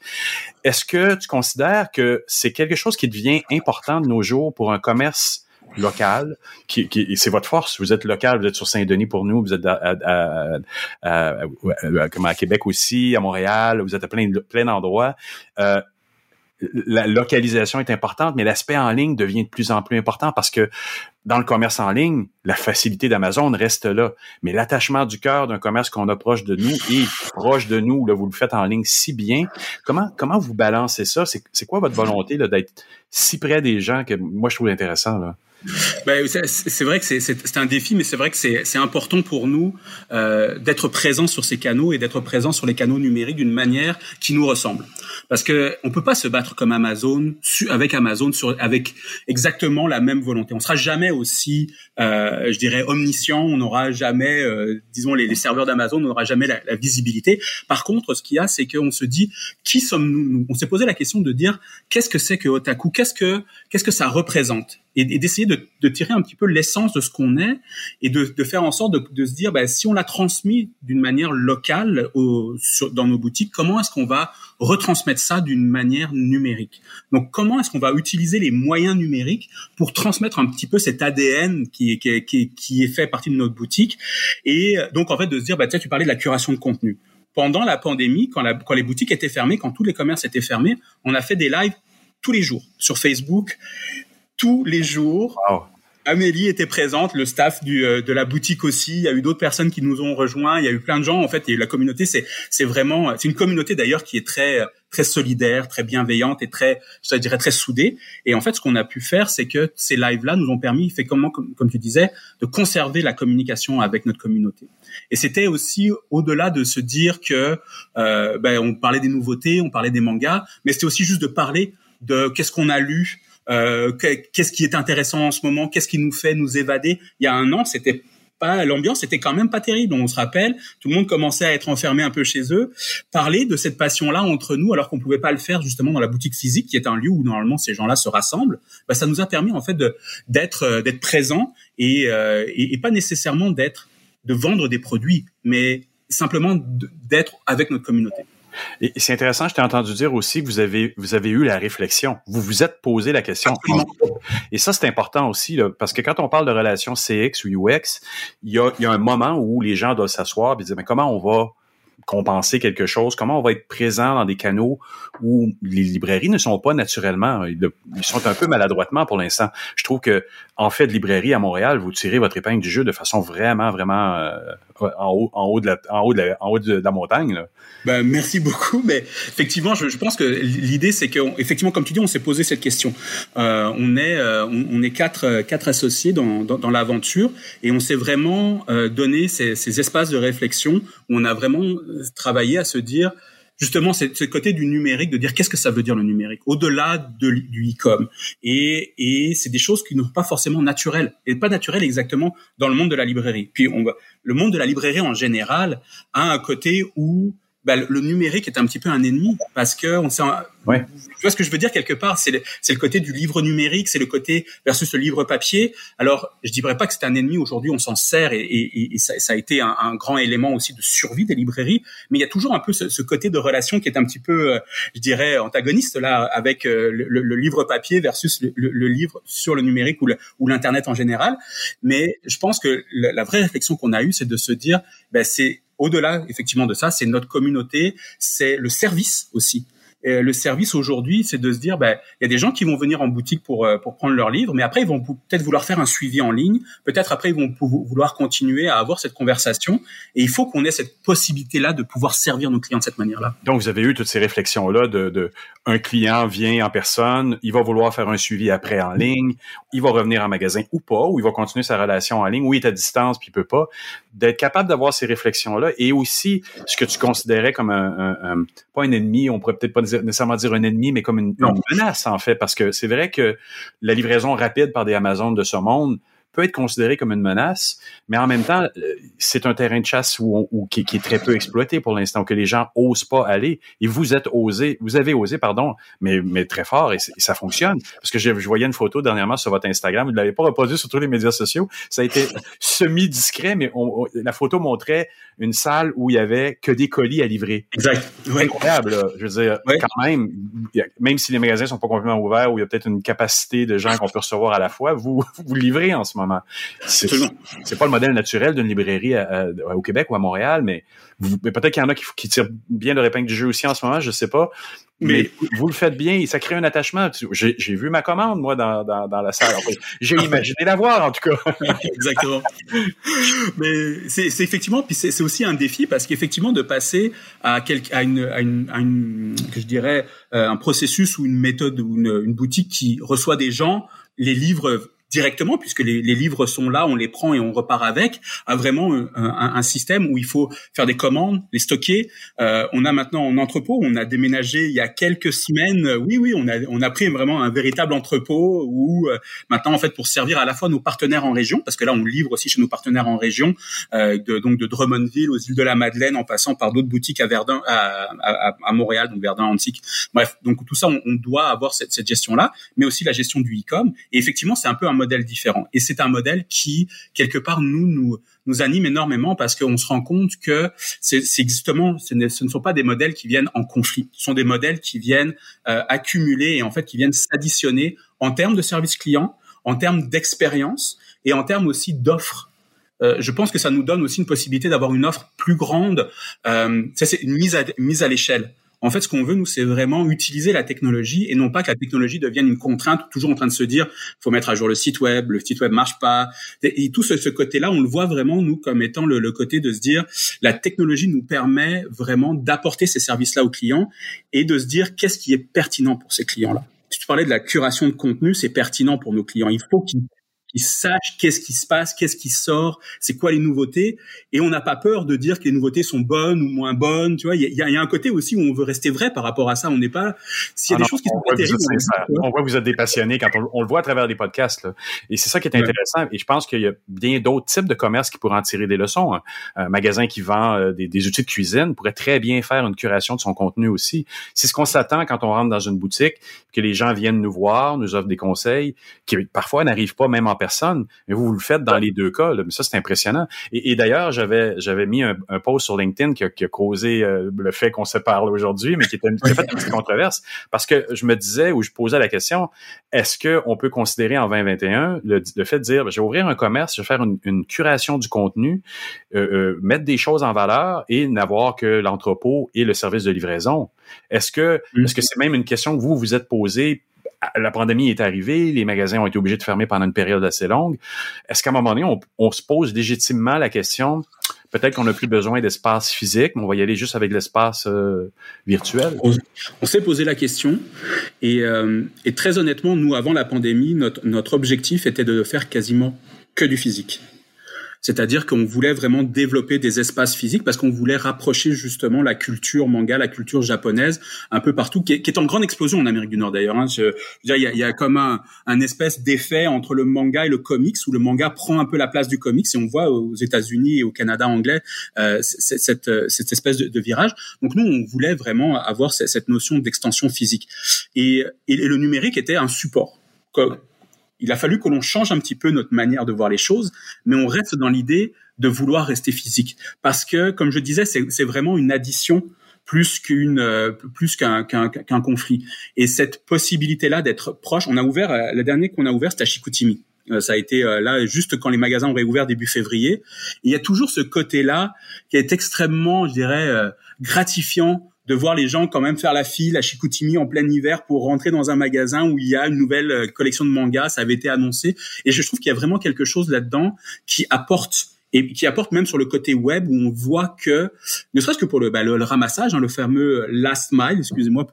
Est-ce que tu considères que c'est quelque chose qui devient important de nos jours pour un commerce local, qui, qui c'est votre force. Vous êtes local, vous êtes sur Saint-Denis pour nous, vous êtes à, à, à, à, Québec aussi, à Montréal, vous êtes à plein, plein d'endroits. Euh, la localisation est importante, mais l'aspect en ligne devient de plus en plus important parce que dans le commerce en ligne, la facilité d'Amazon reste là. Mais l'attachement du cœur d'un commerce qu'on approche de nous et proche de nous, là, vous le faites en ligne si bien. Comment, comment vous balancez ça? C'est quoi votre volonté d'être si près des gens que moi je trouve intéressant? Là? Ben, c'est vrai que c'est un défi, mais c'est vrai que c'est important pour nous euh, d'être présents sur ces canaux et d'être présents sur les canaux numériques d'une manière qui nous ressemble. Parce que on peut pas se battre comme Amazon avec Amazon avec exactement la même volonté. On sera jamais aussi, euh, je dirais, omniscient. On n'aura jamais, euh, disons, les, serveurs d'Amazon, on n'aura jamais la, la, visibilité. Par contre, ce qu'il y a, c'est qu'on se dit qui sommes-nous On s'est posé la question de dire qu'est-ce que c'est que Otaku? Qu'est-ce que qu'est-ce que ça représente? Et, d'essayer de, tirer un petit peu l'essence de ce qu'on est et de, faire en sorte de, se dire, bah, si on l'a transmis d'une manière locale dans nos boutiques, comment est-ce qu'on va retransmettre ça d'une manière numérique? Donc, comment est-ce qu'on va utiliser les moyens numériques pour transmettre un petit peu cet ADN qui, qui, qui, qui est fait partie de notre boutique Et donc, en fait, de se dire, bah, tu parlais de la curation de contenu. Pendant la pandémie, quand, les boutiques étaient fermées, quand tous les commerces étaient fermés, on a fait des lives tous les jours sur Facebook, tous les jours. Amélie était présente, le staff du, euh, de la boutique aussi. Il y a eu d'autres personnes qui nous ont rejoints. Il y a eu plein de gens. En fait, il y a eu la communauté. C'est, c'est vraiment, c'est une communauté d'ailleurs qui est très, très solidaire, très bienveillante et très, je dirais, très soudée. Et en fait, ce qu'on a pu faire, c'est que ces lives-là nous ont permis, fait comment, comme, comme tu disais, de conserver la communication avec notre communauté. Et c'était aussi au-delà de se dire que, euh, ben, on parlait des nouveautés, on parlait des mangas, mais c'était aussi juste de parler de qu'est-ce qu'on a lu, euh, qu'est-ce qui est intéressant en ce moment, qu'est-ce qui nous fait nous évader? Il y a un an, c'était pas l'ambiance était quand même pas terrible. On se rappelle, tout le monde commençait à être enfermé un peu chez eux. Parler de cette passion-là entre nous, alors qu'on pouvait pas le faire justement dans la boutique physique, qui est un lieu où normalement ces gens-là se rassemblent. Bah, ça nous a permis en fait d'être euh, d'être présents et, euh, et pas nécessairement d'être de vendre des produits, mais simplement d'être avec notre communauté. Et c'est intéressant, je t'ai entendu dire aussi que vous avez, vous avez eu la réflexion. Vous vous êtes posé la question. Et ça, c'est important aussi, là, parce que quand on parle de relations CX ou UX, il y a, il y a un moment où les gens doivent s'asseoir et dire, mais comment on va compenser quelque chose, comment on va être présent dans des canaux où les librairies ne sont pas naturellement, ils, sont un peu maladroitement pour l'instant. Je trouve que en fait de librairie à Montréal, vous tirez votre épingle du jeu de façon vraiment vraiment euh, en haut en haut de la montagne. Ben, merci beaucoup, mais effectivement, je, pense que l'idée c'est que comme tu dis, on s'est posé cette question. Euh, on est euh, on, est quatre quatre associés dans l'aventure et on s'est vraiment euh, donné ces espaces de réflexion où on a vraiment travaillé à se dire justement c'est ce côté du numérique, de dire qu'est-ce que ça veut dire le numérique, au-delà de, du e-com. Et, et c'est des choses qui ne sont pas forcément naturelles, et pas naturelles exactement dans le monde de la librairie. Puis on le monde de la librairie en général a un côté où bah, le numérique est un petit peu un ennemi parce que on sait, ouais. tu vois ce que je veux dire quelque part, c'est le, le côté du livre numérique, c'est le côté versus le livre papier. Alors, je dirais pas que c'est un ennemi. Aujourd'hui, on s'en sert et, et, et ça, ça, a été un, un, grand élément aussi de survie des librairies. Mais il y a toujours un peu ce, ce côté de relation qui est un petit peu, euh, je dirais, antagoniste là avec euh, le, le, le livre papier versus le, livre sur le numérique ou, l'internet en général. Mais je pense que la, la vraie réflexion qu'on a eue, c'est de se dire, ben c'est au-delà effectivement de ça, c'est notre communauté, c'est le service aussi. Et le service aujourd'hui, c'est de se dire, ben, il y a des gens qui vont venir en boutique pour euh, pour prendre leur livre, mais après ils vont peut-être vouloir faire un suivi en ligne, peut-être après ils vont vouloir continuer à avoir cette conversation, et il faut qu'on ait cette possibilité-là de pouvoir servir nos clients de cette manière-là. Donc vous avez eu toutes ces réflexions-là de, un client vient en personne, il va vouloir faire un suivi après en ligne, il va revenir en magasin ou pas, ou il va continuer sa relation en ligne, ou il est à distance puis il peut pas, d'être capable d'avoir ces réflexions-là, et aussi ce que tu considérais comme un, un, un pas un ennemi, on pourrait peut-être pas nécessairement dire un ennemi, mais comme une, une menace, en fait, parce que c'est vrai que la livraison rapide par des Amazones de ce monde peut être considéré comme une menace, mais en même temps, euh, c'est un terrain de chasse où, où qui, qui, est très peu exploité pour l'instant, que les gens osent pas aller. Et vous êtes osé, vous avez osé, pardon, mais, mais très fort, et, et ça fonctionne. Parce que je, je, voyais une photo dernièrement sur votre Instagram, vous ne l'avez pas reproduit sur tous les médias sociaux. Ça a été semi-discret, mais on, on, la photo montrait une salle où il y avait que des colis à livrer. Exact. Ouais. Incroyable, là. Je veux dire, quand même, même si les magasins sont pas complètement ouverts, où il y a peut-être une capacité de gens qu'on peut recevoir à la fois, vous, vous livrez en ce moment. C'est, pas le modèle naturel d'une librairie à, à, au Québec ou à Montréal, mais, mais peut-être qu'il y en a qui, qui, tirent bien le épingle du jeu aussi en ce moment, je sais pas. Mais, mais vous le faites bien et ça crée un attachement. J'ai, vu ma commande, moi, dans, dans, dans la salle. J'ai imaginé la voir, en tout cas. Exactement. mais c'est, effectivement, puis c'est, aussi un défi parce qu'effectivement, de passer à, quelque, à, une, à, une, à une, que je dirais, euh, un processus ou une méthode ou une, une boutique qui reçoit des gens, les livres directement puisque les, les, livres sont là, on les prend et on repart avec, à vraiment un, un, un système où il faut faire des commandes, les stocker. Euh, on a maintenant un entrepôt, on a déménagé il y a quelques semaines. Oui, oui, on a on a pris vraiment un véritable entrepôt où euh, maintenant en fait pour servir à la fois nos partenaires en région, parce que là on livre aussi chez nos partenaires en région, euh, de, donc de Drummondville aux îles de la Madeleine, en passant par d'autres boutiques à Verdun, à, à, à, Montréal, donc Verdun, Antique. Bref, donc tout ça on, on doit avoir cette, cette gestion là, mais aussi la gestion du e-com. Et effectivement c'est un peu un modèle différent. Et c'est un modèle qui, quelque part, nous, nous, anime énormément parce qu'on se rend compte que c'est justement, ce ne, sont pas des modèles qui viennent en conflit. Ce sont des modèles qui viennent euh, accumuler et en fait qui viennent s'additionner en termes de service client, en termes d'expérience et en termes aussi d'offres. Euh, je pense que ça nous donne aussi une possibilité d'avoir une offre plus grande. Euh, ça, c'est une mise mise à l'échelle. En fait, ce qu'on veut, nous, c'est vraiment utiliser la technologie et non pas que la technologie devienne une contrainte, toujours en train de se dire, faut mettre à jour le site web, le site web marche pas. Et, tout ce, côté-là, on le voit vraiment, nous, comme étant le, côté de se dire, la technologie nous permet vraiment d'apporter ces services-là aux clients et de se dire, qu'est-ce qui est pertinent pour ces clients-là. Si tu parlais de la curation de contenu, c'est pertinent pour nos clients. Il faut qu'ils qu'ils sachent qu'est-ce qui se passe, qu'est-ce qui sort, c'est quoi les nouveautés, et on n'a pas peur de dire que les nouveautés sont bonnes ou moins bonnes. Tu vois, il y a, y a, un côté aussi où on veut rester vrai par rapport à ça. On n'est pas s'il y a ah des choses qui sont pas terribles. On, voit que vous êtes des passionnés quand on, le voit à travers des podcasts. Là. Et c'est ça qui est intéressant. Et je pense qu'il y a bien d'autres types de commerces qui pourraient en tirer des leçons. Un magasin qui vend euh, des, des, outils de cuisine pourrait très bien faire une curation de son contenu aussi. C'est ce qu'on s'attend quand on rentre dans une boutique, que les gens viennent nous voir, nous offrent des conseils, qui parfois n'arrivent pas même en personne, mais vous, vous le faites dans les deux cas. Là. Mais ça, c'est impressionnant. Et, et d'ailleurs, j'avais j'avais mis un, un, post sur LinkedIn qui a, qui a causé euh, le fait qu'on se parle aujourd'hui, mais qui, était, qui a fait une petite controverse, parce que je me disais ou je posais la question est-ce que on peut considérer en 2021 le, le fait de dire ben, je vais ouvrir un commerce, je vais faire une, une curation du contenu, euh, euh, mettre des choses en valeur et n'avoir que l'entrepôt et le service de livraison. Est-ce que mm. est-ce que c'est même une question que vous vous êtes posée la pandémie est arrivée, les magasins ont été obligés de fermer pendant une période assez longue. Est-ce qu'à un moment donné, on, se pose légitimement la question, peut-être qu'on n'a plus besoin d'espace physique, mais on va y aller juste avec l'espace euh, virtuel? On, s'est posé la question et, euh, et, très honnêtement, nous, avant la pandémie, notre, notre objectif était de faire quasiment que du physique. C'est-à-dire qu'on voulait vraiment développer des espaces physiques parce qu'on voulait rapprocher justement la culture manga, la culture japonaise un peu partout, qui est, en grande explosion en Amérique du Nord d'ailleurs. Hein. Il y a, comme un, espèce d'effet entre le manga et le comics où le manga prend un peu la place du comics et on voit aux États-Unis et au Canada anglais euh, cette, cette espèce de, virage. Donc nous, on voulait vraiment avoir cette notion d'extension physique et le numérique était un support il a fallu que l'on change un petit peu notre manière de voir les choses, mais on reste dans l'idée de vouloir rester physique. Parce que, comme je disais, c'est vraiment une addition plus qu'une euh, plus qu'un conflit. Et cette possibilité-là d'être proche, on a ouvert euh, la dernière qu'on a ouvert, c'était à Chicoutimi. Euh, ça a été là juste quand les magasins ont réouvert début février. Il y a toujours ce côté-là qui est extrêmement, je dirais, gratifiant de voir les gens quand même faire la file à Chicoutimi en plein hiver pour rentrer dans un magasin où il y a une nouvelle euh, collection de mangas, ça avait été annoncé. Et je trouve qu'il y a vraiment quelque chose là-dedans qui apporte et qui apporte même sur le côté web où on voit que, ne serait-ce que pour le, bah, le, ramassage, hein, le fameux last mile, excusez-moi,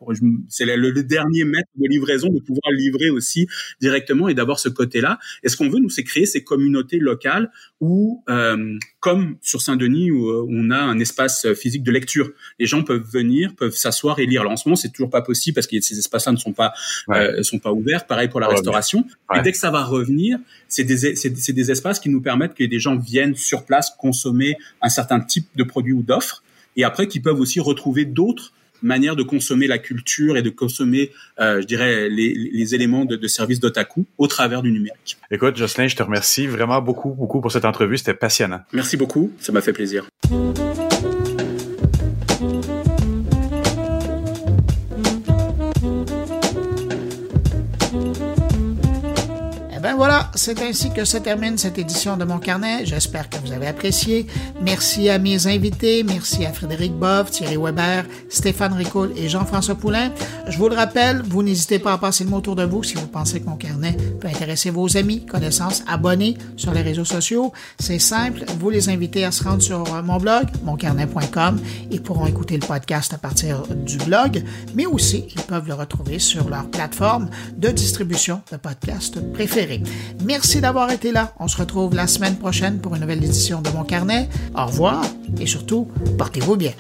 c'est le, le, dernier mètre de livraison, de pouvoir livrer aussi directement et d'avoir ce côté-là. Et ce qu'on veut, nous, c'est créer ces communautés locales où, euh, comme sur Saint-Denis, où, euh, on a un espace physique de lecture, les gens peuvent venir, peuvent s'asseoir et lire. Alors, en ce moment, c'est toujours pas possible parce que ces espaces-là ne sont pas euh, sont pas ouverts. Pareil pour la restauration. Et dès que ça va revenir, c'est des c'est des espaces qui nous permettent que des gens viennent sur place consommer un certain type de produit ou d'offres, et après qui peuvent aussi retrouver d'autres manières de consommer la culture et de consommer, euh, je dirais, les, éléments de, de service d'otaku au travers du numérique. Écoute, Jocelyn, je te remercie vraiment beaucoup, beaucoup pour cette entrevue. C'était passionnant. Merci beaucoup. Ça m'a fait plaisir. Voilà, c'est ainsi que se termine cette édition de mon carnet. J'espère que vous avez apprécié. Merci à mes invités. Merci à Frédéric Boff, Thierry Weber, Stéphane Ricoul et Jean-François Poulain. Je vous le rappelle, vous n'hésitez pas à passer le mot autour de vous si vous pensez que mon carnet peut intéresser vos amis, connaissances, abonnés sur les réseaux sociaux. C'est simple, vous les invitez à se rendre sur mon blog, moncarnet.com. Ils pourront écouter le podcast à partir du blog, mais aussi ils peuvent le retrouver sur leur plateforme de distribution de podcasts préférés. Merci d'avoir été là. On se retrouve la semaine prochaine pour une nouvelle édition de Mon Carnet. Au revoir et surtout, portez-vous bien.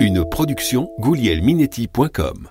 Une production goulielminetti.com